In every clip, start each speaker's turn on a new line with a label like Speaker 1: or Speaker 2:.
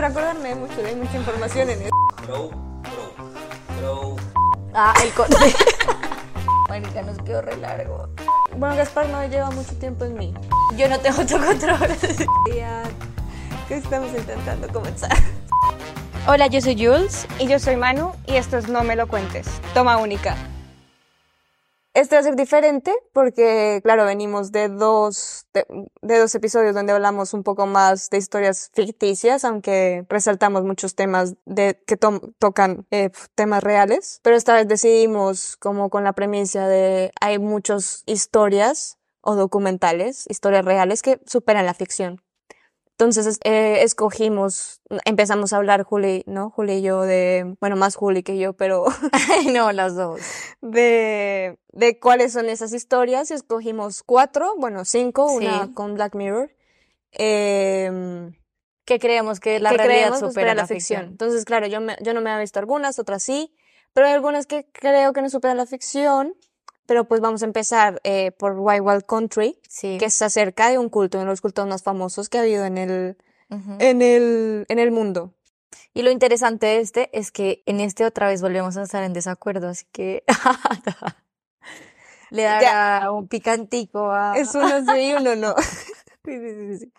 Speaker 1: Espero acordarme mucho, hay mucha información en esto.
Speaker 2: Bro, bro, bro.
Speaker 3: Ah, el corte. Marica, nos quedó re largo.
Speaker 1: Bueno, Gaspar no lleva mucho tiempo en mí.
Speaker 3: Yo no tengo autocontrol.
Speaker 1: Ya que estamos intentando comenzar.
Speaker 3: Hola, yo soy Jules.
Speaker 1: Y yo soy Manu y esto es No me lo cuentes. Toma única. Este va a ser diferente porque, claro, venimos de dos, de, dos episodios donde hablamos un poco más de historias ficticias, aunque resaltamos muchos temas de, que to- tocan eh, temas reales. Pero esta vez decidimos, como con la premisa de hay muchas historias o documentales, historias reales que superan la ficción. Entonces es- eh, escogimos, empezamos a hablar Juli, ¿no? Juli y yo de, bueno, más Juli que yo, pero
Speaker 3: no, las dos.
Speaker 1: de, de cuáles son esas historias y escogimos cuatro, bueno, cinco,
Speaker 3: Sí.
Speaker 1: una con Black Mirror, em,
Speaker 3: Que creemos que la
Speaker 1: que
Speaker 3: realidad
Speaker 1: creemos que
Speaker 3: supera
Speaker 1: supera
Speaker 3: la ficción.
Speaker 1: Entonces, claro, yo, me- yo no me había visto algunas, otras sí, pero hay algunas que creo que no superan la ficción, pero pues vamos a empezar eh, por Wild Wild Country,
Speaker 3: Sí.
Speaker 1: que es acerca de un culto, uno de los cultos más famosos que ha habido en el,
Speaker 3: Ujú.
Speaker 1: en el, en el mundo.
Speaker 3: Y lo interesante de este es que en este otra vez volvemos a estar en desacuerdo, así que le dará un picantico a...
Speaker 1: Es uno sí y uno no. Sí, sí, sí, sí.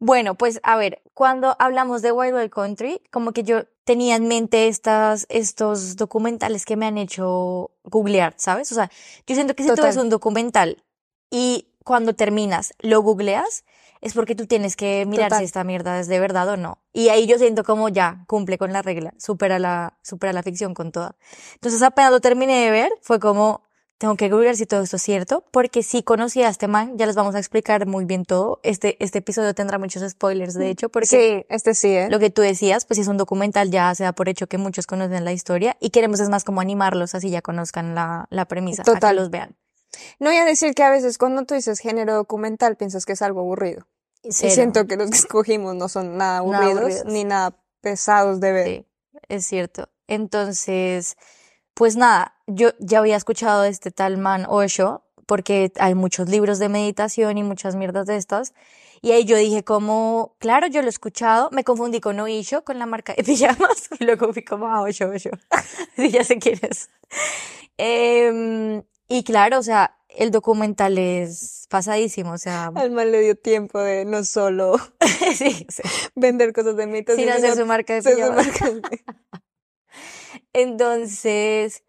Speaker 3: Bueno, pues a ver, cuando hablamos de Wild Wild Country, como que yo tenía en mente estas, estos documentales que me han hecho googlear, ¿sabes? O sea, yo siento que si tú
Speaker 1: Total.
Speaker 3: ves un documental y cuando terminas lo googleas, es porque tú tienes que mirar
Speaker 1: Total.
Speaker 3: si esta mierda es de verdad o no. Y ahí yo siento como ya cumple con la regla, supera la, supera la ficción con toda. Entonces apenas lo terminé de ver, fue como, tengo que googlear si todo esto es cierto, porque si conocí a este man, ya les vamos a explicar muy bien todo. Este, este episodio tendrá muchos spoilers, de hecho, porque
Speaker 1: Sí, este sí, ¿eh?
Speaker 3: lo que tú decías, pues si es un documental ya se da por hecho que muchos conocen la historia y queremos es más como animarlos así ya conozcan la, la premisa, a que
Speaker 1: Total.
Speaker 3: los vean.
Speaker 1: No voy a decir que a veces cuando tú dices género documental piensas que es algo aburrido. Y
Speaker 3: Cero.
Speaker 1: siento que los que escogimos no son nada
Speaker 3: Nada
Speaker 1: aburridos,
Speaker 3: aburridos.
Speaker 1: ni nada pesados de ver.
Speaker 3: Sí, es cierto. Entonces, pues nada, yo ya había escuchado de este tal man Osho, porque hay muchos libros de meditación y muchas mierdas de estas. Y ahí yo dije como, claro, yo lo he escuchado, me confundí con Oisho, con la marca de pijamas, y luego fui como, ah, Osho, Osho. Sí, ya sé quién es. Em, y claro, o sea, el documental es pasadísimo, o sea,
Speaker 1: Al mal le dio tiempo de no solo
Speaker 3: sí, sí,
Speaker 1: vender cosas de mitos,
Speaker 3: sin
Speaker 1: sino
Speaker 3: hacer su marca de pijamas.
Speaker 1: marca.
Speaker 3: Entonces,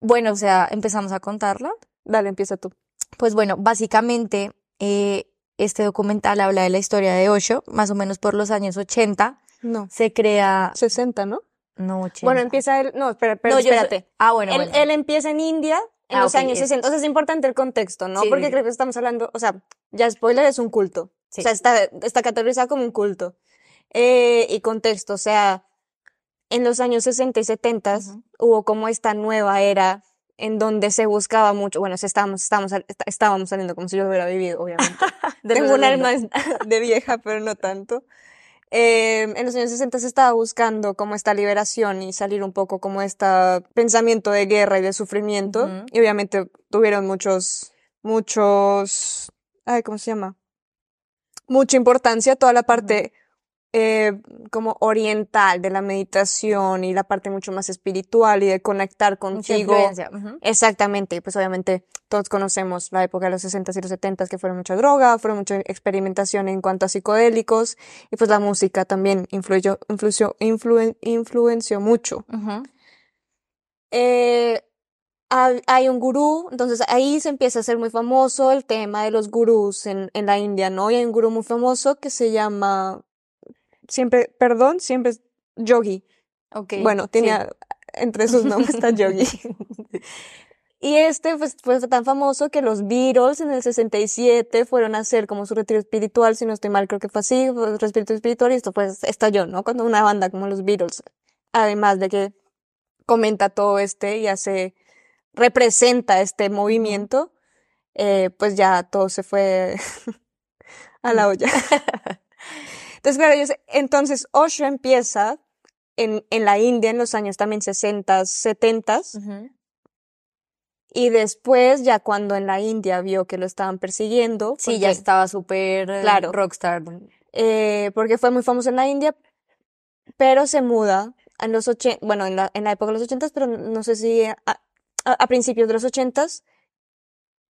Speaker 3: bueno, o sea, empezamos a contarla.
Speaker 1: Dale, empieza tú.
Speaker 3: Pues bueno, básicamente eh, este documental habla de la historia de Osho, más o menos por los años 80.
Speaker 1: No.
Speaker 3: Se crea...
Speaker 1: 60, ¿no?
Speaker 3: No, 80.
Speaker 1: Bueno, empieza él. No, espera, espera,
Speaker 3: No, yo
Speaker 1: espérate.
Speaker 3: Ah, bueno,
Speaker 1: él,
Speaker 3: bueno.
Speaker 1: él empieza en India en
Speaker 3: Ah,
Speaker 1: los años
Speaker 3: es-
Speaker 1: 60. O sea, es importante el contexto, ¿no?
Speaker 3: Sí,
Speaker 1: Porque
Speaker 3: sí,
Speaker 1: creo que estamos hablando, o sea, ya spoiler es un culto.
Speaker 3: Sí.
Speaker 1: O sea, está, está categorizado como un culto. Eh, y contexto, o sea, en los años 60 y 70
Speaker 3: Ujú.
Speaker 1: hubo como esta nueva era en donde se buscaba mucho, bueno, estábamos, estábamos, est- estábamos saliendo como si yo hubiera vivido, obviamente. Tengo un alma
Speaker 3: 60.
Speaker 1: de vieja, pero no tanto. Eh, en los años 60 se estaba buscando como esta liberación y salir un poco como este pensamiento de guerra y de sufrimiento.
Speaker 3: Ujú.
Speaker 1: Y obviamente tuvieron muchos, muchos, ay, ¿cómo se llama? Mucha importancia toda la parte eh, como oriental de la meditación y la parte mucho más espiritual y de conectar contigo. Exactamente, pues obviamente todos conocemos la época de los 60s y los 70s que fueron mucha droga, fueron mucha experimentación en cuanto a psicodélicos y pues la música también influyó, influenció, influen- influenció mucho. Eh, hay un gurú, entonces ahí se empieza a hacer muy famoso el tema de los gurús en, en la India, ¿no? Y hay un gurú muy famoso que se llama, siempre, perdón, siempre es Yogi.
Speaker 3: Ok,
Speaker 1: Bueno,
Speaker 3: sí.
Speaker 1: tenía, entre sus nombres está Yogi. Y este pues, fue tan famoso que los Beatles en el 67 fueron a hacer como su retiro espiritual, si no estoy mal, creo que fue así, fue un retiro espiritual y esto pues estalló, ¿no? Cuando una banda como los Beatles, además de que comenta todo este y hace, representa este movimiento, eh, pues ya todo se fue a la olla. Entonces, claro, entonces Osho empieza en, en la India en los años también 60, 70
Speaker 3: Ujú.
Speaker 1: y después ya cuando en la India vio que lo estaban persiguiendo,
Speaker 3: Sí, ya estaba súper eh,
Speaker 1: Claro.
Speaker 3: rockstar.
Speaker 1: eh, porque fue muy famoso en la India, pero se muda en los 80, bueno, en la, en la época de los 80, pero no sé si a, a, a principios de los 80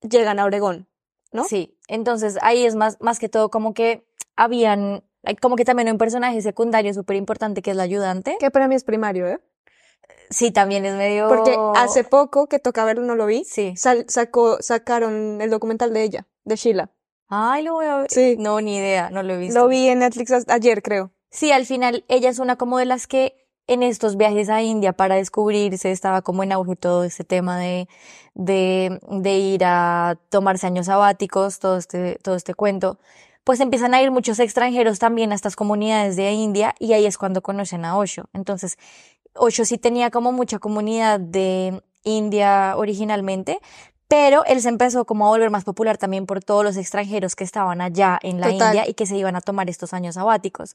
Speaker 1: llegan a Oregón, ¿no?
Speaker 3: Sí, entonces ahí es más, más que todo como que habían, como que también un personaje secundario súper importante que es la ayudante.
Speaker 1: Que para mí es primario, ¿eh?
Speaker 3: Sí, también es medio...
Speaker 1: Porque hace poco que toca verlo, no lo vi,
Speaker 3: Sí.
Speaker 1: sal- sacó, sacaron el documental de ella, de Sheila.
Speaker 3: Ay, lo voy a ver.
Speaker 1: Sí.
Speaker 3: No, ni idea, no lo he visto.
Speaker 1: Lo vi en Netflix ayer, creo.
Speaker 3: Sí, al final ella es una como de las que en estos viajes a India para descubrirse estaba como en auge todo este tema de, de, de ir a tomarse años sabáticos, todo este, todo este cuento. Pues empiezan a ir muchos extranjeros también a estas comunidades de India y ahí es cuando conocen a Osho. Entonces, Osho sí tenía como mucha comunidad de India originalmente, pero él se empezó como a volver más popular también por todos los extranjeros que estaban allá en la
Speaker 1: Total.
Speaker 3: India y que se iban a tomar estos años sabáticos.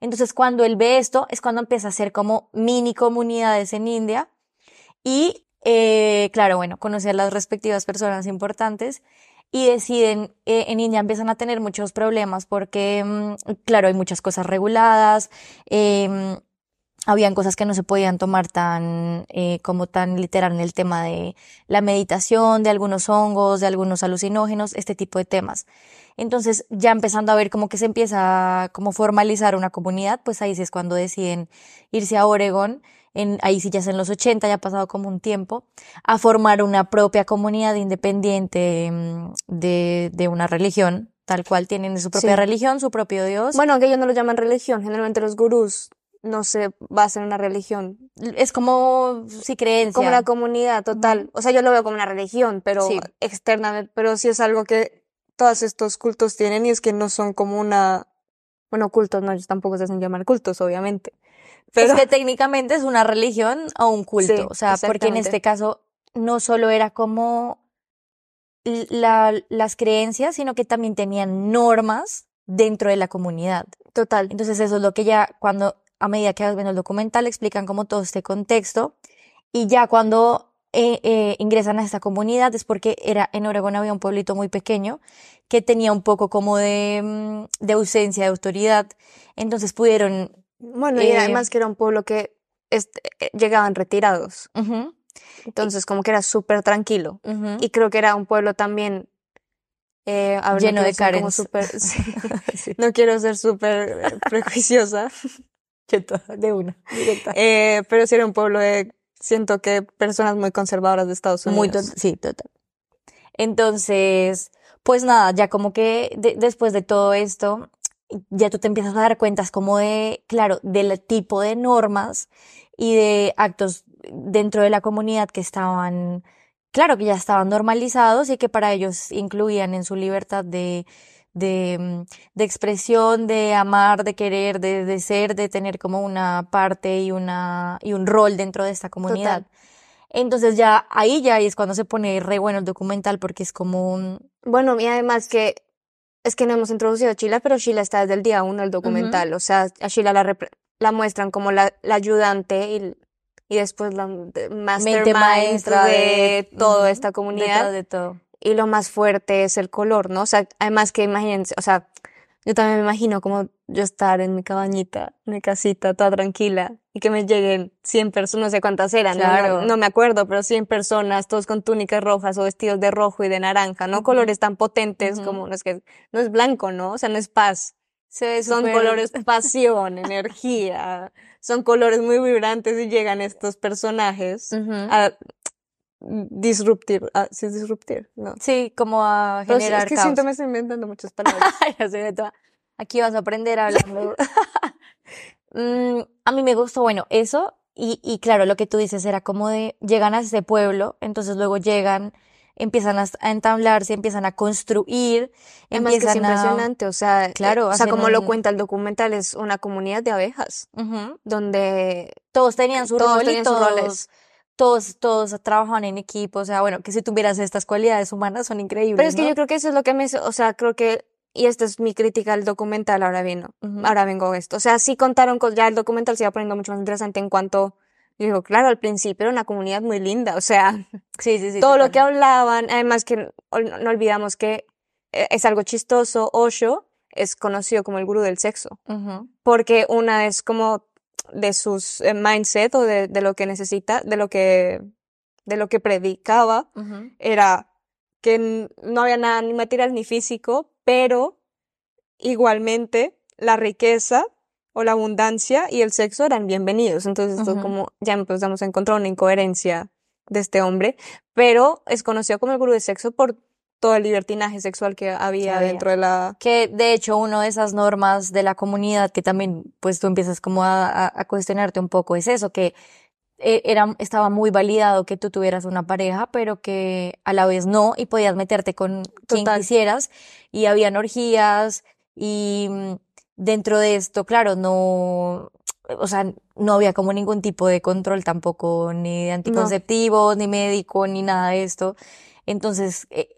Speaker 3: Entonces, cuando él ve esto, es cuando empieza a hacer como mini comunidades en India y, eh, claro, bueno, conocer las respectivas personas importantes y deciden, eh, en India empiezan a tener muchos problemas porque, mm, claro, hay muchas cosas reguladas, em, habían cosas que no se podían tomar tan, eh, como tan literal en el tema de la meditación, de algunos hongos, de algunos alucinógenos, este tipo de temas. Entonces, ya empezando a ver como que se empieza a formalizar una comunidad, pues ahí es cuando deciden irse a Oregón, en, ahí sí ya es en los 80, ya ha pasado como un tiempo, a formar una propia comunidad independiente mm, de, de una religión, tal cual tienen su propia
Speaker 1: Sí.
Speaker 3: religión, su propio Dios.
Speaker 1: Bueno, aunque ellos no lo llaman religión, generalmente los gurús no se basan en una religión.
Speaker 3: es como, sí, creencia.
Speaker 1: Como una comunidad total. O sea, yo lo veo como una religión, pero
Speaker 3: Sí.
Speaker 1: externamente, pero sí es algo que todos estos cultos tienen y es que no son como una, bueno, cultos, no, ellos tampoco se hacen llamar cultos, obviamente. Pero
Speaker 3: Es que técnicamente es una religión o un culto.
Speaker 1: Sí,
Speaker 3: o sea, porque en este caso no solo era como la- las creencias, sino que también tenían normas dentro de la comunidad.
Speaker 1: total.
Speaker 3: Entonces eso es lo que ya cuando, a medida que vas viendo el documental, explican como todo este contexto. Y ya cuando eh, eh, ingresan a esta comunidad es porque era, en Oregón había un pueblito muy pequeño que tenía un poco como de, mm, de ausencia de autoridad. Entonces pudieron
Speaker 1: Bueno, y
Speaker 3: Eh,
Speaker 1: además que era un pueblo que este, eh, llegaban retirados. Entonces, como que era súper tranquilo. Y creo que era un pueblo también eh,
Speaker 3: Lleno de
Speaker 1: súper- sí,
Speaker 3: Sí,
Speaker 1: no quiero ser súper prejuiciosa,
Speaker 3: de una, directa.
Speaker 1: eh, pero sí era un pueblo de, siento que personas muy conservadoras de Estados Unidos.
Speaker 3: Muy tot- sí, total. Entonces, pues nada, ya como que de- después de todo esto, ya tú te empiezas a dar cuentas como de, claro, del tipo de normas y de actos dentro de la comunidad que estaban, claro, que ya estaban normalizados y que para ellos incluían en su libertad de, de, mm, de expresión, de amar, de querer, de, de ser, de tener como una parte y una, y un rol dentro de esta comunidad. Entonces ya ahí ya es cuando se pone re bueno el documental porque es como un...
Speaker 1: Bueno, y además que es que no hemos introducido a Sheila, pero Sheila está desde el día uno del documental. O sea, a Sheila la, la muestran como la, la ayudante y, y después la de- mastermind
Speaker 3: maestra
Speaker 1: de,
Speaker 3: de-
Speaker 1: toda esta comunidad.
Speaker 3: de todo.
Speaker 1: Y lo más fuerte es el color, ¿no? O sea, además que imagínense, o sea, yo también me imagino como yo estar en mi cabañita, en mi casita, toda tranquila, y que me lleguen 100 personas, no sé cuántas eran, ¿no?
Speaker 3: Claro.
Speaker 1: no, no me acuerdo, pero 100 personas, todos con túnicas rojas o vestidos de rojo y de naranja, ¿no? Colores tan potentes
Speaker 3: Ujú.
Speaker 1: como, no es que, no es blanco, ¿no? O sea, no es paz.
Speaker 3: Se
Speaker 1: Son
Speaker 3: súper-
Speaker 1: colores pasión, energía, son colores muy vibrantes y llegan estos personajes
Speaker 3: Ujú.
Speaker 1: a disruptir, a, ¿sí es disruptir? No.
Speaker 3: Sí, como a
Speaker 1: Pero
Speaker 3: generar
Speaker 1: es que
Speaker 3: caos.
Speaker 1: siento me estoy inventando muchas palabras.
Speaker 3: Ya se ve toda- Aquí vas a aprender hablando. Mm, a mí me gustó, bueno, eso. Y, y claro, lo que tú dices era como de, llegan a ese pueblo, entonces luego llegan, empiezan a, a entablarse, empiezan a construir,
Speaker 1: Además que es
Speaker 3: empiezan a...
Speaker 1: impresionante, o sea,
Speaker 3: Claro,
Speaker 1: o sea, como lo cuenta el documental, es una comunidad de abejas,
Speaker 3: Ujú.
Speaker 1: donde
Speaker 3: Todos tenían su
Speaker 1: Todos
Speaker 3: rol y
Speaker 1: tenían sus roles.
Speaker 3: Todos, todos trabajaban en equipo, o sea, bueno, que si tuvieras estas cualidades humanas son increíbles,
Speaker 1: Pero es que
Speaker 3: ¿no?
Speaker 1: yo creo que eso es lo que me, o sea, creo que, y esta es mi crítica al documental, ahora vino,
Speaker 3: Ujú.
Speaker 1: ahora vengo a esto. O sea, sí contaron, con, ya el documental se iba poniendo mucho más interesante en cuanto, yo digo, claro, al principio era una comunidad muy linda, o sea,
Speaker 3: Sí, sí, sí.
Speaker 1: todo lo que hablaban, además que no olvidamos que eh, es algo chistoso, Osho es conocido como el gurú del sexo. Porque una es como de sus eh, mindset o de, de lo que necesita, de lo que, de lo que predicaba, era que no había nada ni material ni físico, pero igualmente la riqueza o la abundancia y el sexo eran bienvenidos. Entonces, esto
Speaker 3: Ujú.
Speaker 1: como ya empezamos a encontrar una incoherencia de este hombre, pero es conocido como el gurú de sexo por todo el libertinaje sexual que había
Speaker 3: había.
Speaker 1: dentro de la...
Speaker 3: Que de hecho, una de esas normas de la comunidad que también, pues tú empiezas como a, cuestionarte un poco, es eso, que eh, era, estaba muy validado que tú tuvieras una pareja, pero que a la vez no, y podías meterte con quien quisieras, y habían orgías, y mm, dentro de esto, claro, no, o sea, no había como ningún tipo de control tampoco, ni de anticonceptivos, ni médico, ni nada de esto. Entonces, eh,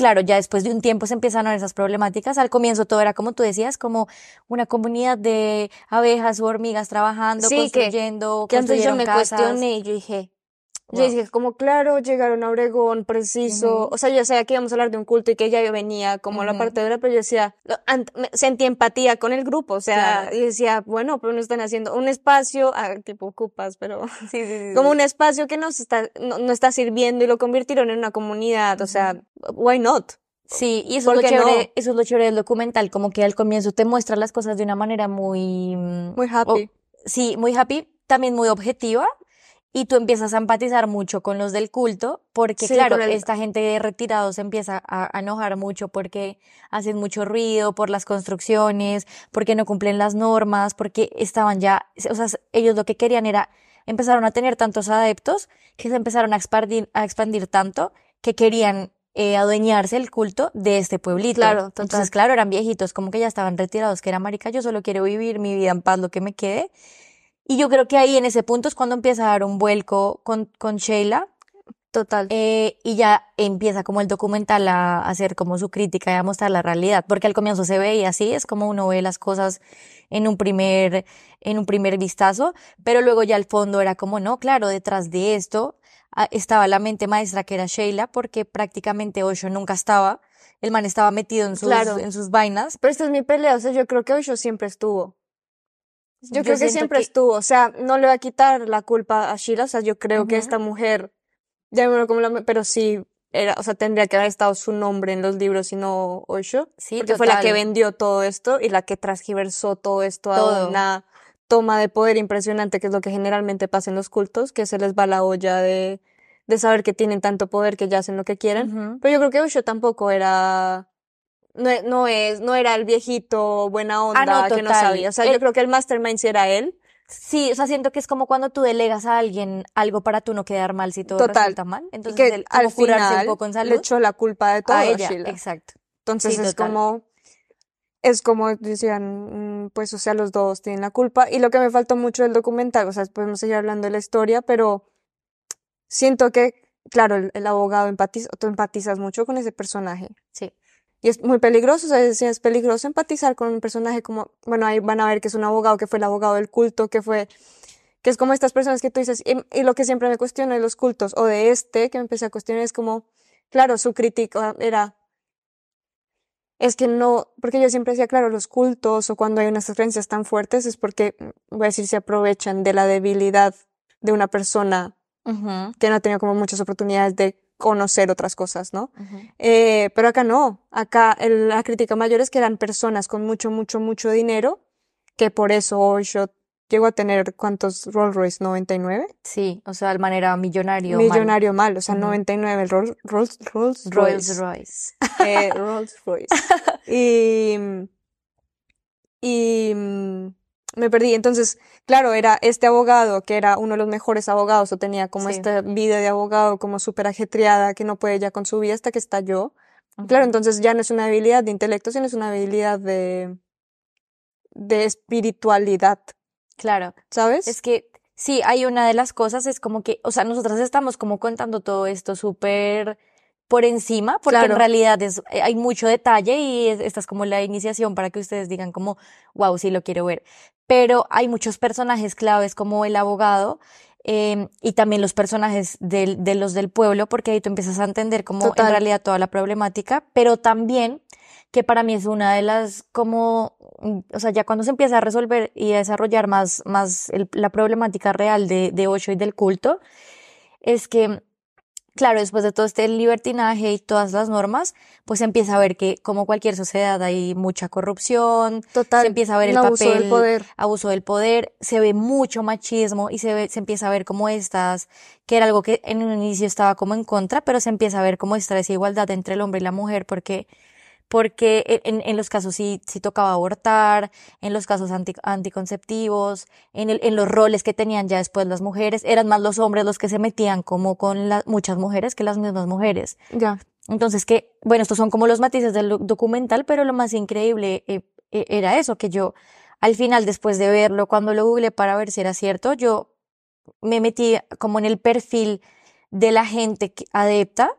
Speaker 3: claro, ya después de un tiempo se empiezan a ver esas problemáticas. Al comienzo todo era como tú decías, como una comunidad de abejas o hormigas trabajando,
Speaker 1: Sí, que-
Speaker 3: construyendo,
Speaker 1: Que antes yo me
Speaker 3: casas.
Speaker 1: cuestioné y yo dije, yo
Speaker 3: Wow.
Speaker 1: dije, como claro, llegaron a Obregón, preciso,
Speaker 3: Ujú.
Speaker 1: o sea, yo sabía que íbamos a hablar de un culto y que ella venía como la
Speaker 3: Ujú.
Speaker 1: parte de la, pero yo decía, sentí empatía con el grupo, o sea,
Speaker 3: Claro.
Speaker 1: y decía, bueno, pero no están haciendo un espacio, ah, tipo ocupas, pero
Speaker 3: Sí, sí, sí,
Speaker 1: como un espacio que nos está, no, no está sirviendo y lo convirtieron en una comunidad, o sea, why not?
Speaker 3: Sí, y eso es
Speaker 1: ¿Por
Speaker 3: lo
Speaker 1: qué no?
Speaker 3: chévere, eso es lo chévere del documental, como que al comienzo te muestra las cosas de una manera muy,
Speaker 1: Muy happy.
Speaker 3: sí, muy happy, también muy objetiva, y tú empiezas a empatizar mucho con los del culto, porque
Speaker 1: Sí,
Speaker 3: claro,
Speaker 1: el-
Speaker 3: esta gente de retirados se empieza a, a enojar mucho porque hacen mucho ruido por las construcciones, porque no cumplen las normas, porque estaban ya, o sea, ellos lo que querían era, empezaron a tener tantos adeptos que se empezaron a expandir, a expandir tanto que querían eh, adueñarse el culto de este pueblito.
Speaker 1: Claro, total.
Speaker 3: Entonces, claro, eran viejitos, como que ya estaban retirados, que era marica, yo solo quiero vivir mi vida en paz, lo que me quede. Y yo creo que ahí en ese punto es cuando empieza a dar un vuelco con, con Sheila
Speaker 1: Total.
Speaker 3: eh, y ya empieza como el documental a hacer como su crítica y a mostrar la realidad, porque al comienzo se ve y así es como uno ve las cosas en un primer, en un primer vistazo, pero luego ya al fondo era como, no, claro, detrás de esto ah, estaba la mente maestra que era Sheila, porque prácticamente Osho nunca estaba, el man estaba metido en sus,
Speaker 1: Claro.
Speaker 3: en sus vainas.
Speaker 1: Pero esta es mi pelea, o sea, yo creo que Osho siempre estuvo. Yo,
Speaker 3: Yo
Speaker 1: creo que siempre
Speaker 3: que-
Speaker 1: estuvo, o sea, no le voy a quitar la culpa a Sheila, o sea, yo creo que esta mujer, llamémoslo como la, pero sí era, o sea, tendría que haber estado su nombre en los libros y no Osho,
Speaker 3: Sí,
Speaker 1: porque fue la que vendió todo esto y la que transgiversó todo esto a una toma de poder impresionante, que es lo que generalmente pasa en los cultos, que se les va la olla de, de saber que tienen tanto poder que ya hacen lo que quieren.
Speaker 3: Ujú.
Speaker 1: Pero yo creo que Osho tampoco era, no, e- no es, no era el viejito buena onda
Speaker 3: Ah, no,
Speaker 1: que no sabía. O sea, yo creo que el mastermind sí era él.
Speaker 3: Sí, o sea, siento que es como cuando tú delegas a alguien algo para tú no quedar mal si todo
Speaker 1: Total.
Speaker 3: resulta mal. Entonces,
Speaker 1: que
Speaker 3: él
Speaker 1: al final
Speaker 3: un poco en
Speaker 1: le
Speaker 3: salud
Speaker 1: echó la culpa de todo
Speaker 3: a ella.
Speaker 1: Sheila.
Speaker 3: Exacto.
Speaker 1: Entonces
Speaker 3: Sí,
Speaker 1: es
Speaker 3: total.
Speaker 1: como, es como decían, mm, pues, o sea, los dos tienen la culpa. Y lo que me faltó mucho del documental, o sea, podemos seguir hablando de la historia, pero siento que, claro, el, el abogado empatiza, tú empatizas mucho con ese personaje.
Speaker 3: Sí.
Speaker 1: Y es muy peligroso, o sea, es peligroso empatizar con un personaje como, bueno, ahí van a ver que es un abogado, que fue el abogado del culto, que fue, que es como estas personas que tú dices, y, y lo que siempre me cuestiono de los cultos, o de este, que me empecé a cuestionar, es como, claro, su crítica era, es que no, porque yo siempre decía, claro, los cultos o cuando hay unas creencias tan fuertes es porque, mm, voy a decir, se aprovechan de la debilidad de una persona que no ha tenido como muchas oportunidades de conocer otras cosas, ¿no? Eh, pero acá no, acá el- la crítica mayor es que eran personas con mucho, mucho, mucho dinero, que por eso Osho llegó a tener, ¿cuántos Rolls Royce? ¿99?
Speaker 3: Sí, o sea, de manera millonario.
Speaker 1: Millonario mal, o sea,
Speaker 3: Ujú.
Speaker 1: 99, el Rolls, Rolls, Rolls
Speaker 3: Rolls
Speaker 1: Royce.
Speaker 3: Royce.
Speaker 1: Eh, Rolls Royce. Y, y mm, me perdí. Entonces, claro, era este abogado que era uno de los mejores abogados o tenía como
Speaker 3: Sí.
Speaker 1: esta vida de abogado como súper ajetreada que no puede ya con su vida hasta que estalló. Claro, entonces ya no es una habilidad de intelecto, sino es una habilidad de, de espiritualidad,
Speaker 3: Claro.
Speaker 1: ¿sabes?
Speaker 3: Es que sí, hay una de las cosas, es como que, o sea, nosotras estamos como contando todo esto súper por encima, porque
Speaker 1: Claro.
Speaker 3: en realidad es, eh, hay mucho detalle y es- esta es como la iniciación para que ustedes digan como, wow, sí lo quiero ver. Pero hay muchos personajes claves como el abogado em, y también los personajes del- de los del pueblo, porque ahí tú empiezas a entender como en realidad toda la problemática, pero también que para mí es una de las como, mm, o sea, ya cuando se empieza a resolver y a desarrollar más, más el- la problemática real de, de Osho y del culto, es que, claro, después de todo este libertinaje y todas las normas, pues se empieza a ver que como cualquier sociedad hay mucha corrupción,
Speaker 1: Total.
Speaker 3: se empieza a ver el
Speaker 1: abuso del
Speaker 3: papel,
Speaker 1: poder.
Speaker 3: abuso del poder, se ve mucho machismo y se ve, se empieza a ver como estas, que era algo que en un inicio estaba como en contra, pero se empieza a ver como esta desigualdad entre el hombre y la mujer, porque, porque e, en, en los casos sí, sí tocaba abortar, en los casos anti- anticonceptivos, en el, en los roles que tenían ya después las mujeres, eran más los hombres los que se metían como con las muchas mujeres que las mismas mujeres.
Speaker 1: Ya.
Speaker 3: Entonces, que, bueno, estos son como los matices del doc- documental, pero lo más increíble eh, eh, era eso, que yo, al final, después de verlo, cuando lo googleé para ver si era cierto, yo me metí como en el perfil de la gente adepta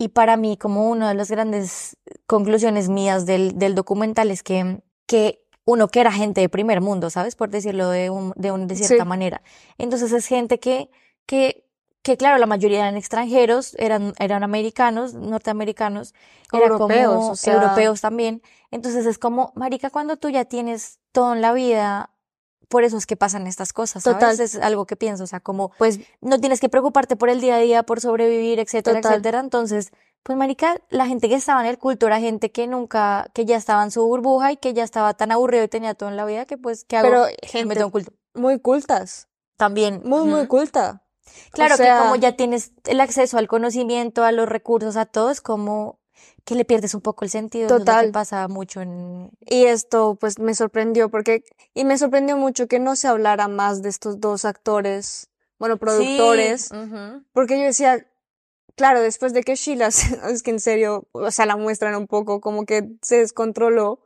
Speaker 3: y para mí, como una de las grandes conclusiones mías del, del documental es que, que uno que era gente de primer mundo, ¿sabes? Por decirlo de, un, de, un- de cierta
Speaker 1: Sí.
Speaker 3: manera. Entonces es gente que, que, que claro, la mayoría eran extranjeros, eran, eran americanos, norteamericanos, era
Speaker 1: Europeos,
Speaker 3: como
Speaker 1: o sea-
Speaker 3: europeos también. Entonces es como, marica, cuando tú ya tienes todo en la vida, por eso es que pasan estas cosas, ¿sabes?
Speaker 1: Total.
Speaker 3: Es algo que pienso, o sea, como
Speaker 1: Pues
Speaker 3: no tienes que preocuparte por el día a día, por sobrevivir, etcétera,
Speaker 1: Total.
Speaker 3: etcétera. Entonces, pues marica, la gente que estaba en el culto era gente que nunca, que ya estaba en su burbuja y que ya estaba tan aburrido y tenía todo en la vida que pues, ¿qué hago?
Speaker 1: Pero
Speaker 3: Me
Speaker 1: gente
Speaker 3: meto en un culto.
Speaker 1: muy cultas.
Speaker 3: También.
Speaker 1: Muy, muy culta.
Speaker 3: Claro
Speaker 1: O sea-
Speaker 3: que como ya tienes el acceso al conocimiento, a los recursos, a todo, es como que le pierdes un poco el sentido.
Speaker 1: Total.
Speaker 3: pasa mucho en...
Speaker 1: Y esto pues me sorprendió porque, y me sorprendió mucho que no se hablara más de estos dos actores, bueno, productores,
Speaker 3: Sí,
Speaker 1: porque yo decía, claro, después de que Sheila, es que en serio, o sea, la muestran un poco como que se descontroló.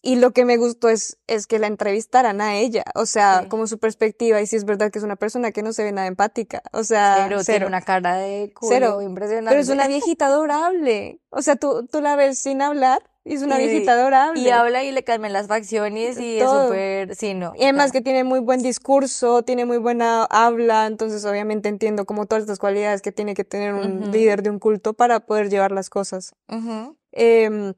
Speaker 1: Y lo que me gustó es, es que la entrevistaran a ella, o sea,
Speaker 3: Sí.
Speaker 1: como su perspectiva, y si es verdad que es una persona que no se ve nada empática, o sea,
Speaker 3: Cero, tiene una cara de culo
Speaker 1: Cero.
Speaker 3: impresionante.
Speaker 1: Pero es una viejita adorable, o sea, tú, tú la ves sin hablar, y es una
Speaker 3: Y-
Speaker 1: viejita adorable.
Speaker 3: Y habla y le cambian las facciones y es
Speaker 1: Todo.
Speaker 3: súper... Sí, no.
Speaker 1: Y además
Speaker 3: claro.
Speaker 1: que tiene muy buen discurso, tiene muy buena habla, entonces obviamente entiendo como todas estas cualidades que tiene que tener un líder de un culto para poder llevar las cosas. Em, eh,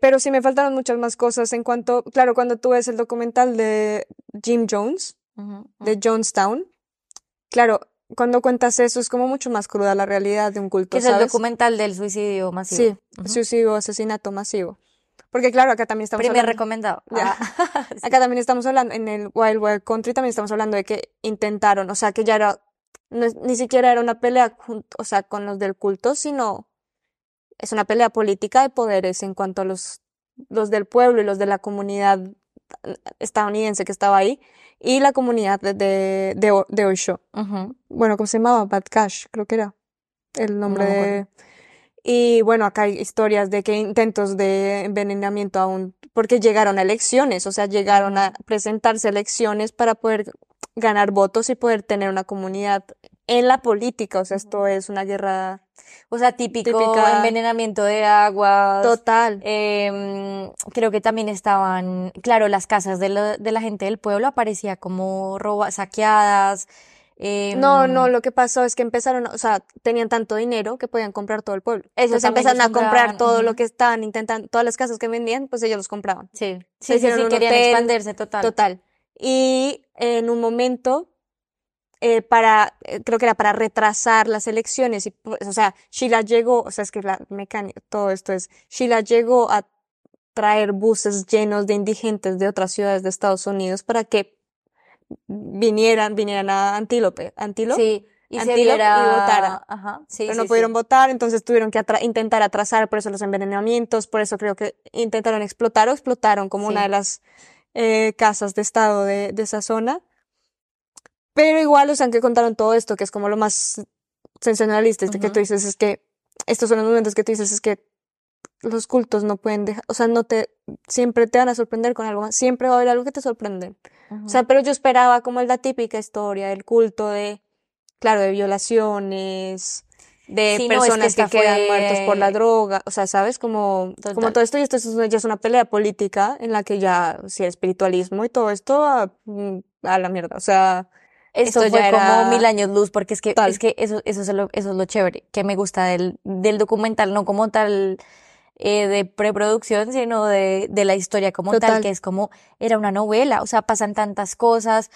Speaker 1: pero sí me faltaron muchas más cosas en cuanto, claro, cuando tú ves el documental de Jim Jones, de Jonestown, claro, cuando cuentas eso es como mucho más cruda la realidad de un culto,
Speaker 3: Que es el documental del suicidio masivo.
Speaker 1: Sí,
Speaker 3: Ujú.
Speaker 1: suicidio, asesinato masivo. Porque claro, acá también estamos
Speaker 3: Primer
Speaker 1: hablando-
Speaker 3: recomendado.
Speaker 1: Ya.
Speaker 3: Ah, sí.
Speaker 1: Acá también estamos hablando, en el Wild Wild Country también estamos hablando de que intentaron, o sea, que ya era, no ni siquiera era una pelea, o sea, con los del culto, sino es una pelea política de poderes en cuanto a los, los del pueblo y los de la comunidad estadounidense que estaba ahí y la comunidad de, de, de, de Osho. Bueno, ¿cómo se llamaba? Bad Cash, creo que era el nombre
Speaker 3: No
Speaker 1: de... Y bueno, acá hay historias de que intentos de envenenamiento aún, porque llegaron a elecciones, o sea, llegaron a presentarse elecciones para poder ganar votos y poder tener una comunidad en la política, o sea, esto es una guerra
Speaker 3: O sea, típico
Speaker 1: Típica-
Speaker 3: envenenamiento de aguas.
Speaker 1: total.
Speaker 3: Em, creo que también estaban, claro, las casas de la, de la gente del pueblo aparecía como roba, saqueadas. em,
Speaker 1: No, no, lo que pasó es que empezaron, o sea, tenían tanto dinero que podían comprar todo el pueblo.
Speaker 3: Eso
Speaker 1: Entonces empezaron a comprar todo lo que estaban intentando, todas las casas que vendían, pues ellos los compraban.
Speaker 3: Sí, sí, sí, sí, querían
Speaker 1: hotel,
Speaker 3: expandirse total.
Speaker 1: Total. Y en un momento, eh, para, eh, creo que era para retrasar las elecciones, y, pues, o sea, Sheila llegó, o sea, es que la mecánica, todo esto es, Sheila llegó a traer buses llenos de indigentes de otras ciudades de Estados Unidos para que vinieran, vinieran a Antílope, Antílope,
Speaker 3: Sí, y se
Speaker 1: Antílope y
Speaker 3: viera...
Speaker 1: votara.
Speaker 3: Ajá, sí,
Speaker 1: pero
Speaker 3: sí,
Speaker 1: no
Speaker 3: sí.
Speaker 1: pudieron votar, entonces tuvieron que atra- intentar atrasar por eso los envenenamientos, por eso creo que intentaron explotar o explotaron como una de las eh, casas de estado de, de esa zona. Pero igual, o sea, que contaron todo esto, que es como lo más sensacionalista, este que tú dices, es que estos son los momentos que tú dices, es que los cultos no pueden dejar, o sea, no te, siempre te van a sorprender con algo más, siempre va a haber algo que te sorprende. O sea, pero yo esperaba como la típica historia del culto de, claro, de violaciones, de
Speaker 3: Sí, no, es que
Speaker 1: personas que,
Speaker 3: esta
Speaker 1: quedan
Speaker 3: fue-
Speaker 1: muertos por la droga, o sea, ¿sabes? Como, como todo esto, y esto es una- ya es una pelea política en la que ya, sí, el espiritualismo y todo esto a, mm, a la mierda, o sea,
Speaker 3: Esto
Speaker 1: esto
Speaker 3: fue
Speaker 1: ya
Speaker 3: como mil años luz, porque es que,
Speaker 1: Tal.
Speaker 3: es que eso, eso es lo, eso es lo chévere, que me gusta del, del documental, no como tal eh, de preproducción, sino de, de la historia como tal, que es como, era una novela, o sea, pasan tantas cosas,